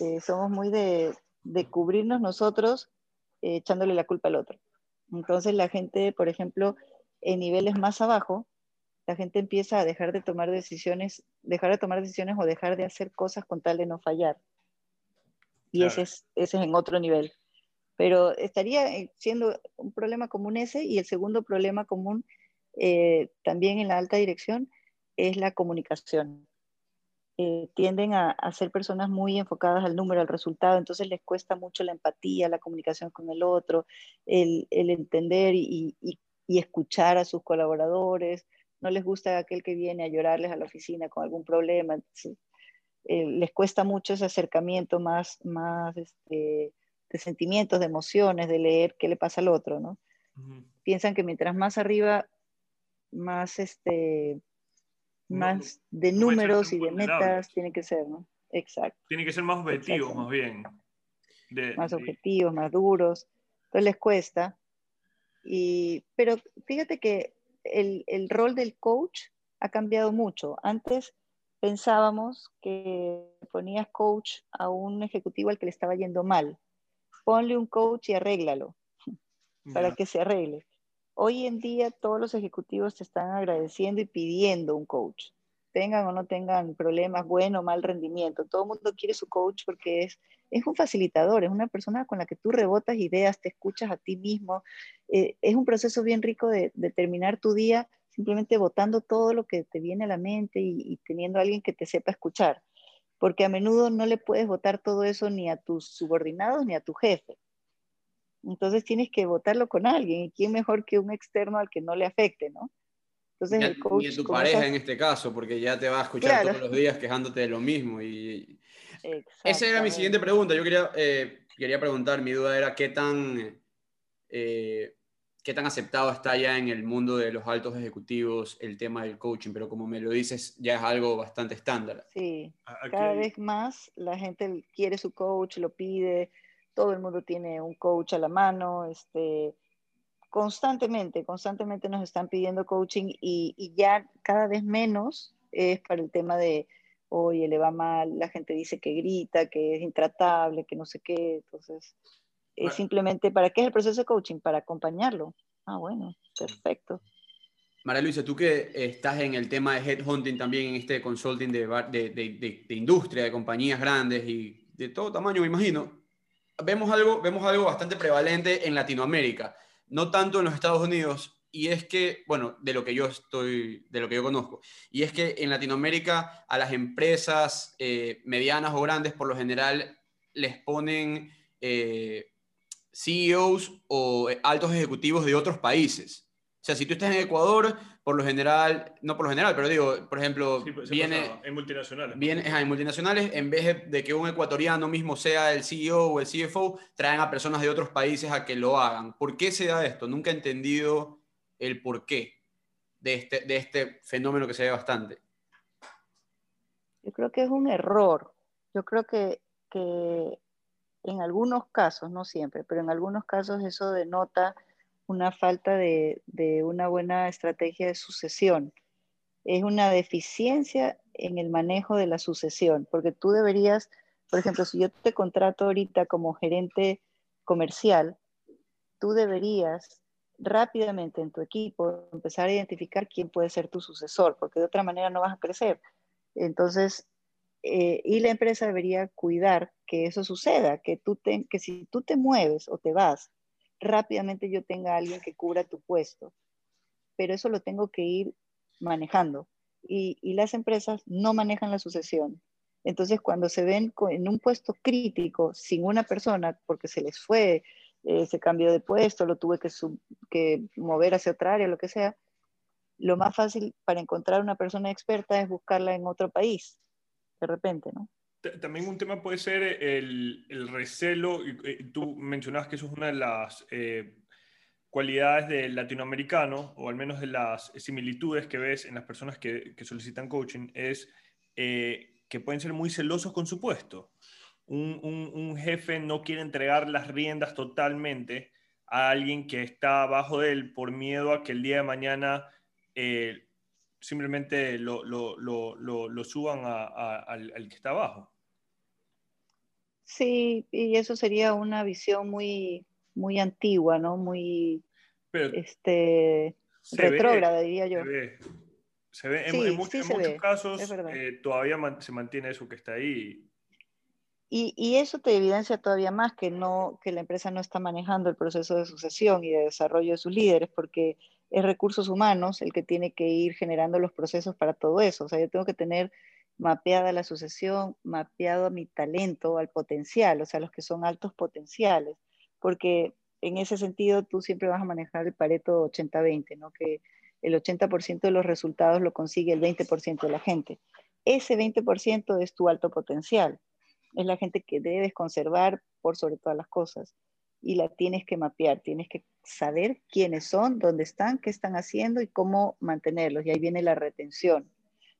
Eh, somos muy de, de cubrirnos nosotros eh, echándole la culpa al otro. Entonces la gente, por ejemplo, en niveles más abajo, la gente empieza a dejar de tomar decisiones, dejar de tomar decisiones o dejar de hacer cosas con tal de no fallar. Y ese, es, ese es en otro nivel. Pero estaría eh, siendo un problema común ese y el segundo problema común eh, también en la alta dirección es la comunicación. Eh, tienden a, ser personas muy enfocadas al número, al resultado, entonces les cuesta mucho la empatía, la comunicación con el otro, el, entender y, escuchar a sus colaboradores, no les gusta aquel que viene a llorarles a la oficina con algún problema, eh, les cuesta mucho ese acercamiento más, más este, de sentimientos, de emociones, de leer qué le pasa al otro, ¿no? Piensan que mientras más arriba, más este, más de números y de metas tiene que ser, ¿no? Exacto. Tiene que ser más objetivos, más bien. más objetivos, más duros. Entonces les cuesta. Y, pero fíjate que el, el rol del coach ha cambiado mucho. Antes pensábamos que ponías coach a un ejecutivo al que le estaba yendo mal. Ponle un coach y arréglalo para que se arregle. Hoy en día todos los ejecutivos te están agradeciendo y pidiendo un coach, tengan o no tengan problemas, bueno o mal rendimiento. Todo el mundo quiere su coach porque es, es un facilitador, es una persona con la que tú rebotas ideas, te escuchas a ti mismo. Eh, es un proceso bien rico de, terminar tu día simplemente votando todo lo que te viene a la mente y, y teniendo a alguien que te sepa escuchar porque a menudo no le puedes votar todo eso ni a tus subordinados ni a tu jefe. Entonces tienes que votarlo con alguien. ¿Y quién mejor que un externo al que no le afecte, no? Entonces el coach... Ni tu pareja en este caso, porque ya te va a escuchar todos los días quejándote de lo mismo. Y... Esa era mi siguiente pregunta. Yo quería, eh, quería preguntar, mi duda era qué tan, eh, qué tan aceptado está ya en el mundo de los altos ejecutivos el tema del coaching, pero como me lo dices, ya es algo bastante estándar. Sí, cada vez más la gente quiere su coach, lo pide, todo el mundo tiene un coach a la mano, este, constantemente, constantemente nos están pidiendo coaching y, ya cada vez menos es para el tema de, oye, le va mal, la gente dice que grita, que es intratable, que no sé qué, entonces, es simplemente, ¿para qué es el proceso de coaching? Para acompañarlo. Ah, bueno, perfecto. María Luisa, tú que estás en el tema de headhunting también, en este consulting de, de, de, de industria, de compañías grandes y de todo tamaño, me imagino, vemos algo, vemos algo bastante prevalente en Latinoamérica, no tanto en los Estados Unidos, y es que, bueno, de lo que yo estoy, de lo que yo conozco, y es que en Latinoamérica a las empresas eh, medianas o grandes por lo general les ponen eh, CEOs o eh, altos ejecutivos de otros países. O sea, si tú estás en Ecuador, por lo general, no por lo general, pero digo, por ejemplo, pues, viene... En multinacionales. Viene, en multinacionales, en vez de que un ecuatoriano mismo sea el CEO o el CFO, traen a personas de otros países a que lo hagan. ¿Por qué se da esto? Nunca he entendido el por qué de este, de este fenómeno que se ve bastante. Yo creo que es un error. Yo creo que, que en algunos casos, no siempre, pero en algunos casos eso denota una falta de, una buena estrategia de sucesión. Es una deficiencia en el manejo de la sucesión, porque tú deberías, por ejemplo, si yo te contrato ahorita como gerente comercial, tú deberías rápidamente en tu equipo empezar a identificar quién puede ser tu sucesor, porque de otra manera no vas a crecer. Entonces, eh, y la empresa debería cuidar que eso suceda, que, tú que si tú te mueves o te vas rápidamente yo tenga alguien que cubra tu puesto. Pero eso lo tengo que ir manejando. Y, las empresas no manejan la sucesión. Entonces, cuando se ven en un puesto crítico sin una persona, porque se les fue, eh, se cambió de puesto, lo tuve que, que mover hacia otra área, lo que sea, lo más fácil para encontrar una persona experta es buscarla en otro país, de repente, ¿no? También un tema puede ser el, el recelo, y, tú mencionabas que eso es una de las eh, cualidades del latinoamericano, o al menos de las similitudes que ves en las personas que, solicitan coaching, es eh, que pueden ser muy celosos con su puesto. Un, jefe no quiere entregar las riendas totalmente a alguien que está abajo de él por miedo a que el día de mañana eh, simplemente lo, lo, lo, lo suban al, al, que está abajo. Sí, y eso sería una visión muy, muy antigua, ¿no? Muy este, retrógrada, diría yo. Se ve. en, muchos casos eh, todavía se mantiene eso que está ahí. Y, y, eso te evidencia todavía más que, no, que la empresa no está manejando el proceso de sucesión y de desarrollo de sus líderes, porque es recursos humanos el que tiene que ir generando los procesos para todo eso. O sea, yo tengo que tener mapeada la sucesión, mapeado mi talento, al potencial, o sea, los que son altos potenciales, porque en ese sentido tú siempre vas a manejar el Pareto 80-20, ¿no? Que el 80% de los resultados lo consigue el 20% de la gente. Ese 20% es tu alto potencial, es la gente que debes conservar por sobre todas las cosas y la tienes que mapear, tienes que saber quiénes son, dónde están, qué están haciendo y cómo mantenerlos. Y ahí viene la retención.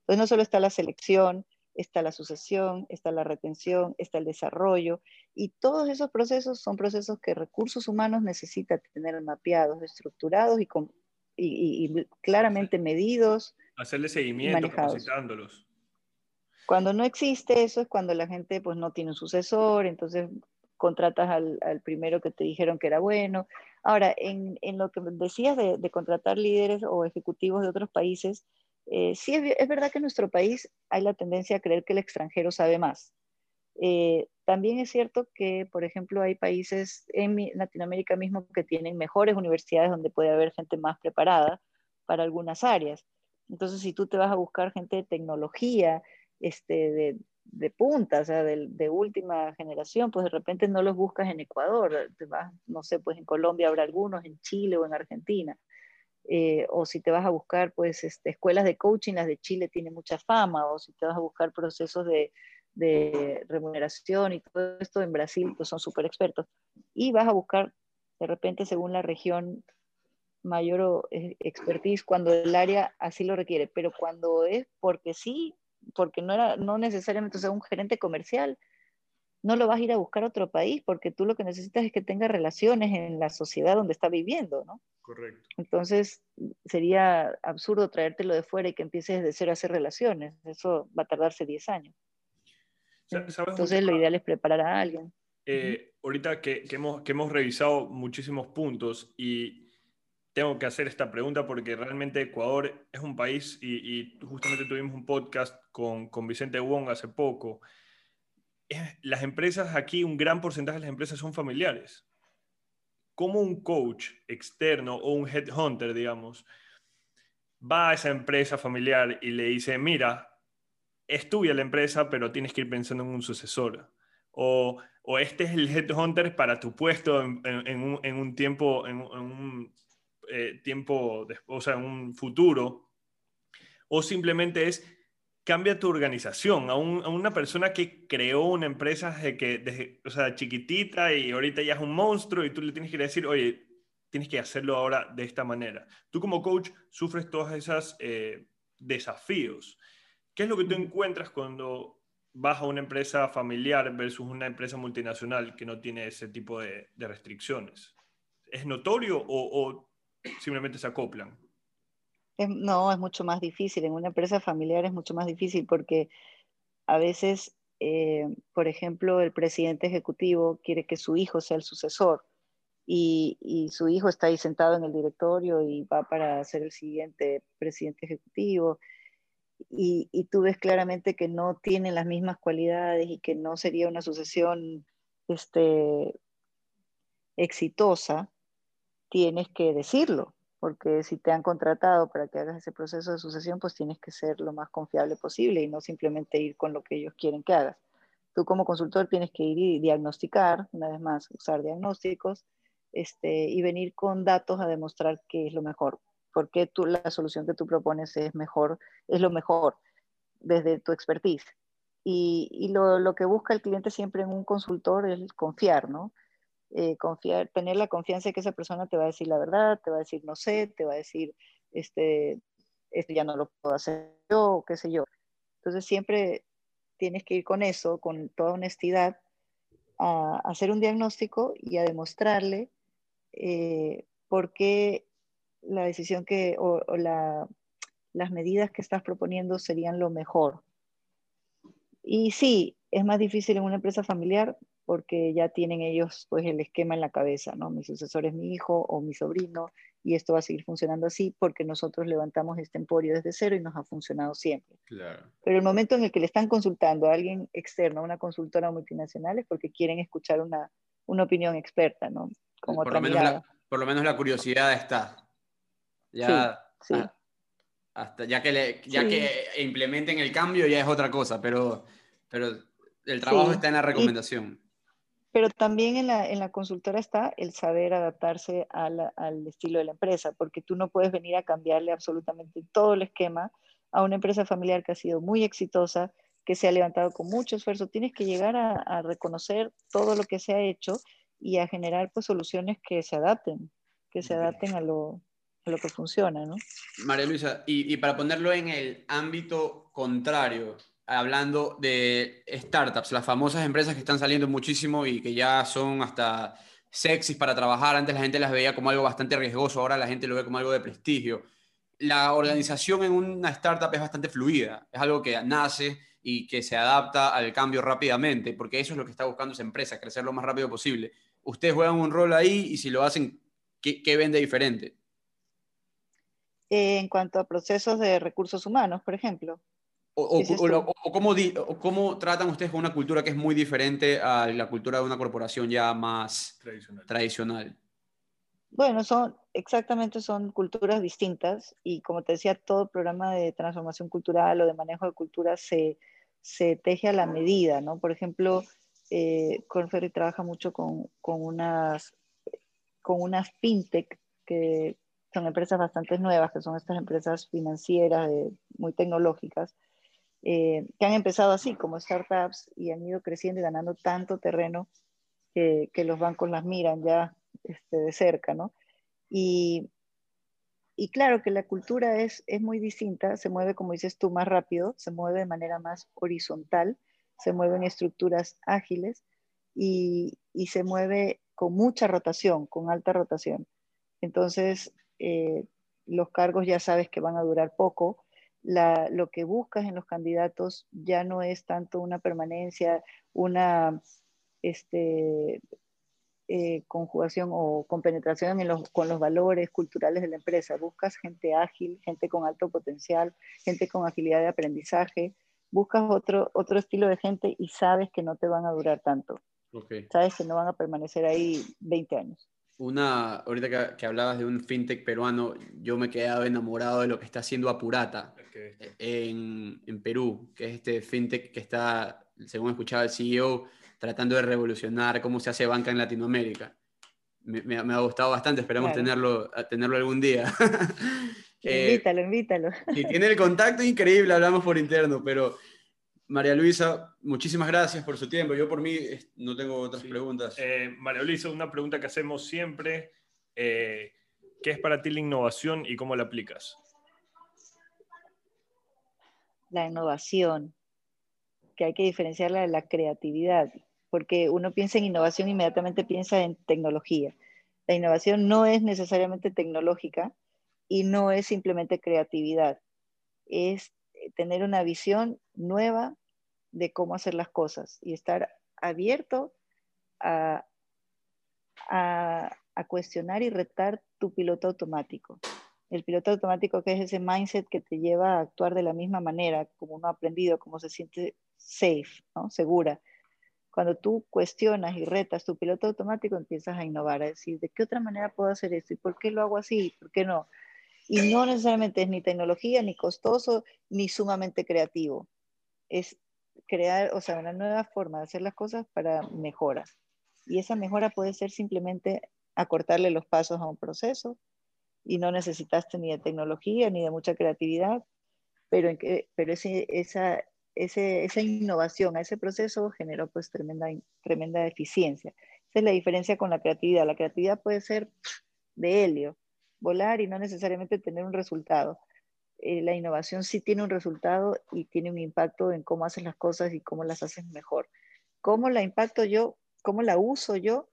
Entonces no solo está la selección, está la sucesión, está la retención, está el desarrollo y todos esos procesos son procesos que recursos humanos necesitan tener mapeados, estructurados y, y, claramente medidos. Hacerle seguimiento, capacitándolos. Cuando no existe eso es cuando la gente pues no tiene un sucesor, entonces contratas al, primero que te dijeron que era bueno. Ahora, en, lo que decías de, contratar líderes o ejecutivos de otros países, eh, sí es, verdad que en nuestro país hay la tendencia a creer que el extranjero sabe más. Eh, también es cierto que, por ejemplo, hay países en Latinoamérica mismo que tienen mejores universidades donde puede haber gente más preparada para algunas áreas. Entonces, si tú te vas a buscar gente de tecnología, este, de, de punta, o sea, de, última generación, pues de repente no los buscas en Ecuador, te no sé, pues en Colombia habrá algunos, en Chile o en Argentina. Eh, o si te vas a buscar, pues, este, escuelas de coaching, las de Chile tienen mucha fama, o si te vas a buscar procesos de, de remuneración y todo esto en Brasil, pues son súper expertos. Y vas a buscar, de repente, según la región, mayor eh, expertise cuando el área así lo requiere, pero cuando es porque sí, porque no, era, no necesariamente sea un gerente comercial, no lo vas a ir a buscar a otro país porque tú lo que necesitas es que tenga relaciones en la sociedad donde está viviendo, ¿no? Correcto. Entonces sería absurdo traértelo de fuera y que empieces de cero a hacer relaciones. Eso va a tardarse 10 años. Entonces lo ideal es preparar a alguien. Eh, ahorita que, que, hemos, que hemos revisado muchísimos puntos y tengo que hacer esta pregunta porque realmente Ecuador es un país y, justamente tuvimos un podcast con, con, Vicente Wong hace poco. Las empresas aquí, un gran porcentaje de las empresas son familiares. ¿Cómo un coach externo o un headhunter, digamos, va a esa empresa familiar y le dice, mira, es tuya la empresa, pero tienes que ir pensando en un sucesor? O, o este es el headhunter para tu puesto en, un, tiempo, en, un eh, tiempo, o sea, en un futuro, o simplemente es cambia tu organización a, una persona que creó una empresa desde que, o sea, chiquitita y ahorita ya es un monstruo y tú le tienes que decir, oye, tienes que hacerlo ahora de esta manera. Tú como coach sufres todos esos eh, desafíos. ¿Qué es lo que tú encuentras cuando vas a una empresa familiar versus una empresa multinacional que no tiene ese tipo de, restricciones? ¿Es notorio o, simplemente se acoplan? no, es mucho más difícil. En una empresa familiar es mucho más difícil porque a veces, eh, por ejemplo, el presidente ejecutivo quiere que su hijo sea el sucesor y, su hijo está ahí sentado en el directorio y va para ser el siguiente presidente ejecutivo. Y, tú ves claramente que no tienen las mismas cualidades y que no sería una sucesión este, exitosa, tienes que decirlo, porque si te han contratado para que hagas ese proceso de sucesión, pues tienes que ser lo más confiable posible y no simplemente ir con lo que ellos quieren que hagas. Tú como consultor tienes que ir y diagnosticar, una vez más, usar diagnósticos, este, y venir con datos a demostrar qué es lo mejor, por qué tú, la solución que tú propones es mejor, es lo mejor desde tu expertise. Y, lo, lo, que busca el cliente siempre en un consultor es confiar, ¿no? Eh, confiar, tener la confianza de que esa persona te va a decir la verdad, te va a decir no sé, te va a decir este, esto ya no lo puedo hacer yo, qué sé yo. Entonces siempre tienes que ir con eso, con toda honestidad, a, hacer un diagnóstico y a demostrarle eh, por qué la decisión que o, las medidas que estás proponiendo serían lo mejor. Y sí, es más difícil en una empresa familiar porque ya tienen ellos pues el esquema en la cabeza, ¿no? Mi sucesor es mi hijo o mi sobrino y esto va a seguir funcionando así porque nosotros levantamos este emporio desde cero y nos ha funcionado siempre. Pero el momento en el que le están consultando a alguien externo, a una consultora multinacional, es porque quieren escuchar una, una opinión experta, ¿no? Como por, lo menos la, por lo menos la curiosidad está. Ya, sí, Hasta, ya que, ya que implementen el cambio ya es otra cosa, pero, pero el trabajo está en la recomendación. Pero también en la, en la, consultora está el saber adaptarse al estilo de la empresa, porque tú no puedes venir a cambiarle absolutamente todo el esquema a una empresa familiar que ha sido muy exitosa, que se ha levantado con mucho esfuerzo. Tienes que llegar a, a reconocer todo lo que se ha hecho y a generar pues soluciones que se adapten, que se adapten a lo, a lo que funciona, ¿no? María Luisa, y, y, para ponerlo en el ámbito contrario, hablando de startups, las famosas empresas que están saliendo muchísimo y que ya son hasta sexys para trabajar, antes la gente las veía como algo bastante riesgoso, ahora la gente lo ve como algo de prestigio. La organización en una startup es bastante fluida, es algo que nace y que se adapta al cambio rápidamente, porque eso es lo que está buscando esa empresa, crecer lo más rápido posible ustedes juegan un rol ahí y si lo hacen, ¿qué, qué ven de diferente? en cuanto a procesos de recursos humanos, por ejemplo. O, cómo, cómo, tratan ustedes con una cultura que es muy diferente a la cultura de una corporación ya más tradicional. tradicional? Bueno, son exactamente son culturas distintas y como te decía, todo programa de transformación cultural o de manejo de cultura se, se teje a la medida, ¿no? Por ejemplo, eh, Cornferry trabaja mucho con, con, unas, con unas fintech que son empresas bastante nuevas, que son estas empresas financieras muy tecnológicas, eh, que han empezado así como startups y han ido creciendo y ganando tanto terreno que, los bancos las miran ya este, de cerca, ¿no? Y, claro que la cultura es, es muy distinta, se mueve, como dices tú, más rápido, se mueve de manera más horizontal se mueve en estructuras ágiles y, se mueve con mucha rotación, con alta rotación. Entonces, eh, los cargos ya sabes que van a durar poco. Lo que buscas en los candidatos ya no es tanto una permanencia, una este, eh, conjugación o compenetración con los valores culturales de la empresa. Buscas gente ágil, gente con alto potencial, gente con agilidad de aprendizaje, buscas otro, otro estilo de gente y sabes que no te van a durar tanto. Sabes que no van a permanecer ahí 20 años. Una, ahorita que, hablabas de un fintech peruano, yo me he quedado enamorado de lo que está haciendo Apurata en, en, Perú, que es este fintech que está, según escuchaba el CEO, tratando de revolucionar cómo se hace banca en Latinoamérica. Me, ha gustado bastante, esperamos tenerlo, tenerlo algún día. Eh, invítalo, invítalo. Y tiene el contacto increíble, hablamos por interno, pero María Luisa, muchísimas gracias por su tiempo. Yo por mí no tengo otras preguntas. Eh, María Luisa, una pregunta que hacemos siempre. Eh, ¿Qué es para ti la innovación y cómo la aplicas? La innovación, que hay que diferenciarla de la creatividad, porque uno piensa en innovación inmediatamente piensa en tecnología. La innovación no es necesariamente tecnológica y no es simplemente creatividad, es tener una visión nueva de cómo hacer las cosas y estar abierto a, a, cuestionar y retar tu piloto automático. El piloto automático que es ese mindset que te lleva a actuar de la misma manera, como uno ha aprendido, como se siente safe, ¿no? segura. Cuando tú cuestionas y retas tu piloto automático, empiezas a innovar, a decir, ¿de qué otra manera puedo hacer esto? ¿Y por qué lo hago así? ¿Por qué no? Y no necesariamente es ni tecnología, ni costoso, ni sumamente creativo. Es crear, o sea, una nueva forma de hacer las cosas para mejoras. Y esa mejora puede ser simplemente acortarle los pasos a un proceso y no necesitaste ni de tecnología ni de mucha creatividad, pero, en que, pero ese, esa, ese, esa innovación a ese proceso generó pues tremenda, tremenda eficiencia. Esa es la diferencia con la creatividad. La creatividad puede ser de helio, volar y no necesariamente tener un resultado. Eh, la innovación sí tiene un resultado y tiene un impacto en cómo haces las cosas y cómo las haces mejor. ¿Cómo la impacto yo? ¿Cómo la uso yo?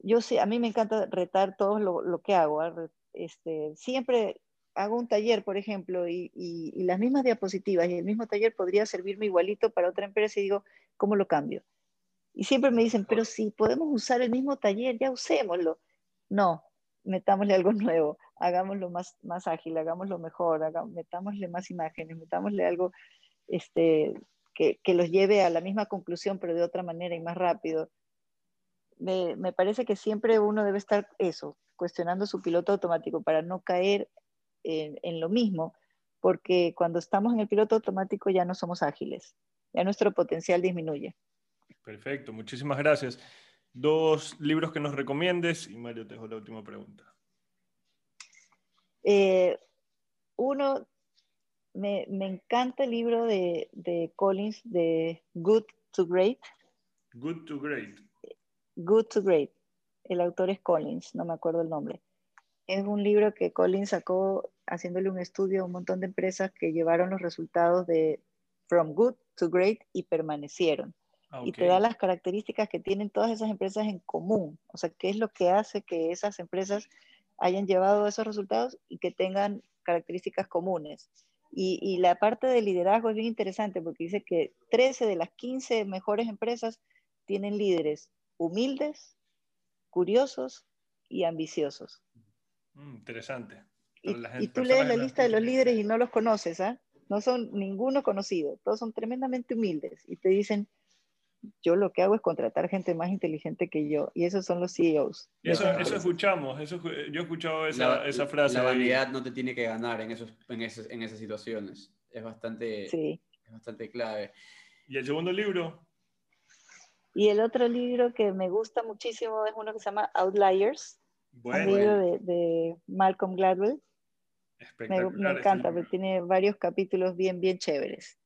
Yo sí, a mí me encanta retar todo lo, que hago. ¿ah? Este, siempre hago un taller, por ejemplo, y, y, las mismas diapositivas y el mismo taller podría servirme igualito para otra empresa y digo, ¿cómo lo cambio? Y siempre me dicen, pero si podemos usar el mismo taller, ya usémoslo. No, metámosle algo nuevo, hagámoslo más, más ágil, hagámoslo mejor, metámosle más imágenes, metámosle algo este, que, que, los lleve a la misma conclusión, pero de otra manera y más rápido. Me, me, parece que siempre uno debe estar eso, cuestionando su piloto automático para no caer en, en lo mismo, porque cuando estamos en el piloto automático ya no somos ágiles, ya nuestro potencial disminuye. Perfecto, muchísimas gracias dos libros que nos recomiendes y Mario te dejo la última pregunta. Eh, uno, me, encanta el libro de, Collins de Good to Great. Good to Great. Good to Great. El autor es Collins, no me acuerdo el nombre. Es un libro que Collins sacó haciéndole un estudio a un montón de empresas que llevaron los resultados de From Good to Great y permanecieron. Ah, y te da las características que tienen todas esas empresas en común. O sea, qué es lo que hace que esas empresas hayan llevado esos resultados y que tengan características comunes. Y, la parte de liderazgo es bien interesante porque dice que 13 de las 15 mejores empresas tienen líderes humildes, curiosos y ambiciosos. Mm, interesante. Y, tú lees la lista de los líderes y no los conoces, ¿ah? No son ninguno conocido, todos son tremendamente humildes y te dicen, yo lo que hago es contratar gente más inteligente que yo, y esos son los CEOs. Eso, eso escuchamos, eso, yo he escuchado esa, esa frase. La vanidad no te tiene que ganar en, esos, en, esas, en esas situaciones, es bastante, sí. es bastante clave. ¿Y el segundo libro? Y el otro libro que me gusta muchísimo es uno que se llama Outliers, bueno. un libro de, de Malcolm Gladwell. Me, me encanta, porque tiene varios capítulos bien, bien chéveres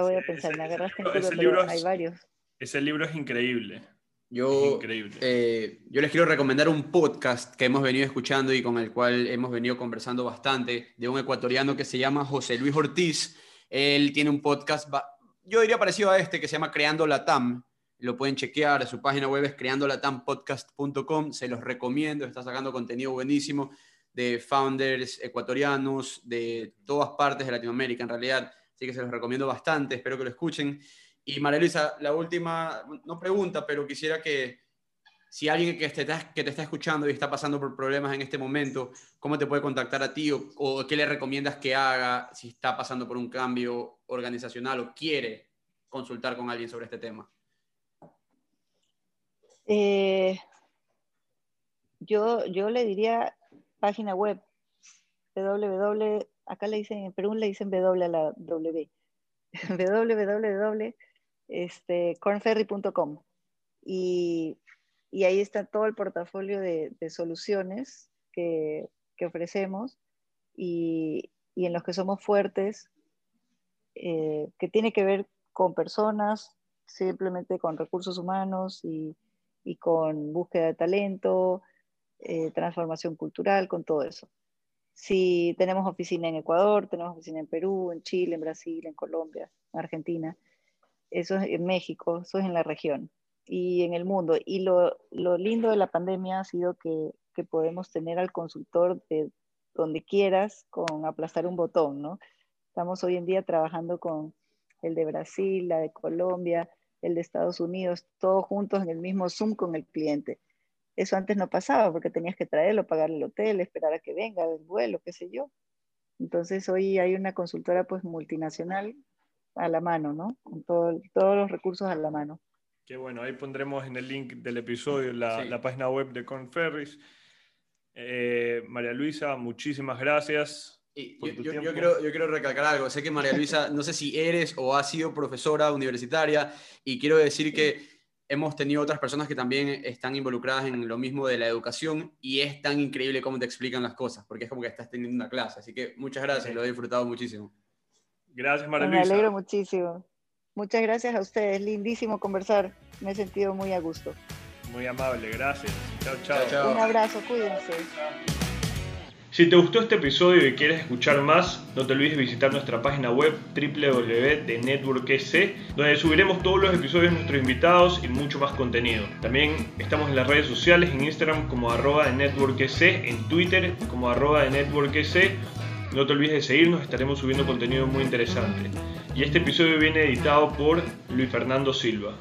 voy a pensar, me agarraste ese, libro hay varios. Ese libro es increíble. Yo, eh, yo les quiero recomendar un podcast que hemos venido escuchando y con el cual hemos venido conversando bastante, de un ecuatoriano que se llama José Luis Ortiz. Él tiene un podcast, yo diría parecido a este, que se llama Creando la TAM. Lo pueden chequear, su página web es creandolatampodcast.com. Se los recomiendo, está sacando contenido buenísimo de founders ecuatorianos de todas partes de Latinoamérica en realidad Así que se los recomiendo bastante, espero que lo escuchen. Y María Luisa, la última, no pregunta, pero quisiera que si alguien que te, que te está escuchando y está pasando por problemas en este momento, ¿cómo te puede contactar a ti o, qué le recomiendas que haga si está pasando por un cambio organizacional o quiere consultar con alguien sobre este tema? Eh, yo, yo le diría página web www acá le dicen, en Perú le dicen W a la W. este, cornferry.com. Y, ahí está todo el portafolio de, soluciones que, ofrecemos y, en los que somos fuertes, eh, que tiene que ver con personas, simplemente con recursos humanos y, y con búsqueda de talento, eh, transformación cultural, con todo eso. Si tenemos oficina en Ecuador, tenemos oficina en Perú, en Chile, en Brasil, en Colombia, en Argentina, eso es en México, eso es en la región y en el mundo. Y lo, lo lindo de la pandemia ha sido que, que, podemos tener al consultor de donde quieras con aplastar un botón, ¿no? Estamos hoy en día trabajando con el de Brasil, la de Colombia, el de Estados Unidos, todos juntos en el mismo Zoom con el cliente. Eso antes no pasaba porque tenías que traerlo, pagar el hotel, esperar a que venga del vuelo, qué sé yo. Entonces hoy hay una consultora pues multinacional a la mano, ¿no? Con todo, todos los recursos a la mano. Qué bueno, ahí pondremos en el link del episodio la, sí. la página web de Conferris. Eh, María Luisa, muchísimas gracias. Y yo, yo, yo, quiero, yo quiero recalcar algo. Sé que María Luisa, no sé si eres o has sido profesora universitaria, y quiero decir que hemos tenido otras personas que también están involucradas en lo mismo de la educación y es tan increíble cómo te explican las cosas, porque es como que estás teniendo una clase. Así que muchas gracias, sí. lo he disfrutado muchísimo. Gracias, María Luisa. Me alegro muchísimo. Muchas gracias a ustedes. Lindísimo conversar. Me he sentido muy a gusto. Muy amable, gracias. Chao, chao. chao, chao. Un abrazo, cuídense. Si te gustó este episodio y quieres escuchar más, no te olvides visitar nuestra página web www.networkec, donde subiremos todos los episodios de nuestros invitados y mucho más contenido. También estamos en las redes sociales, en Instagram como arroba de networkec, en Twitter como arroba de networkec. No te olvides de seguirnos, estaremos subiendo contenido muy interesante. Y este episodio viene editado por Luis Fernando Silva.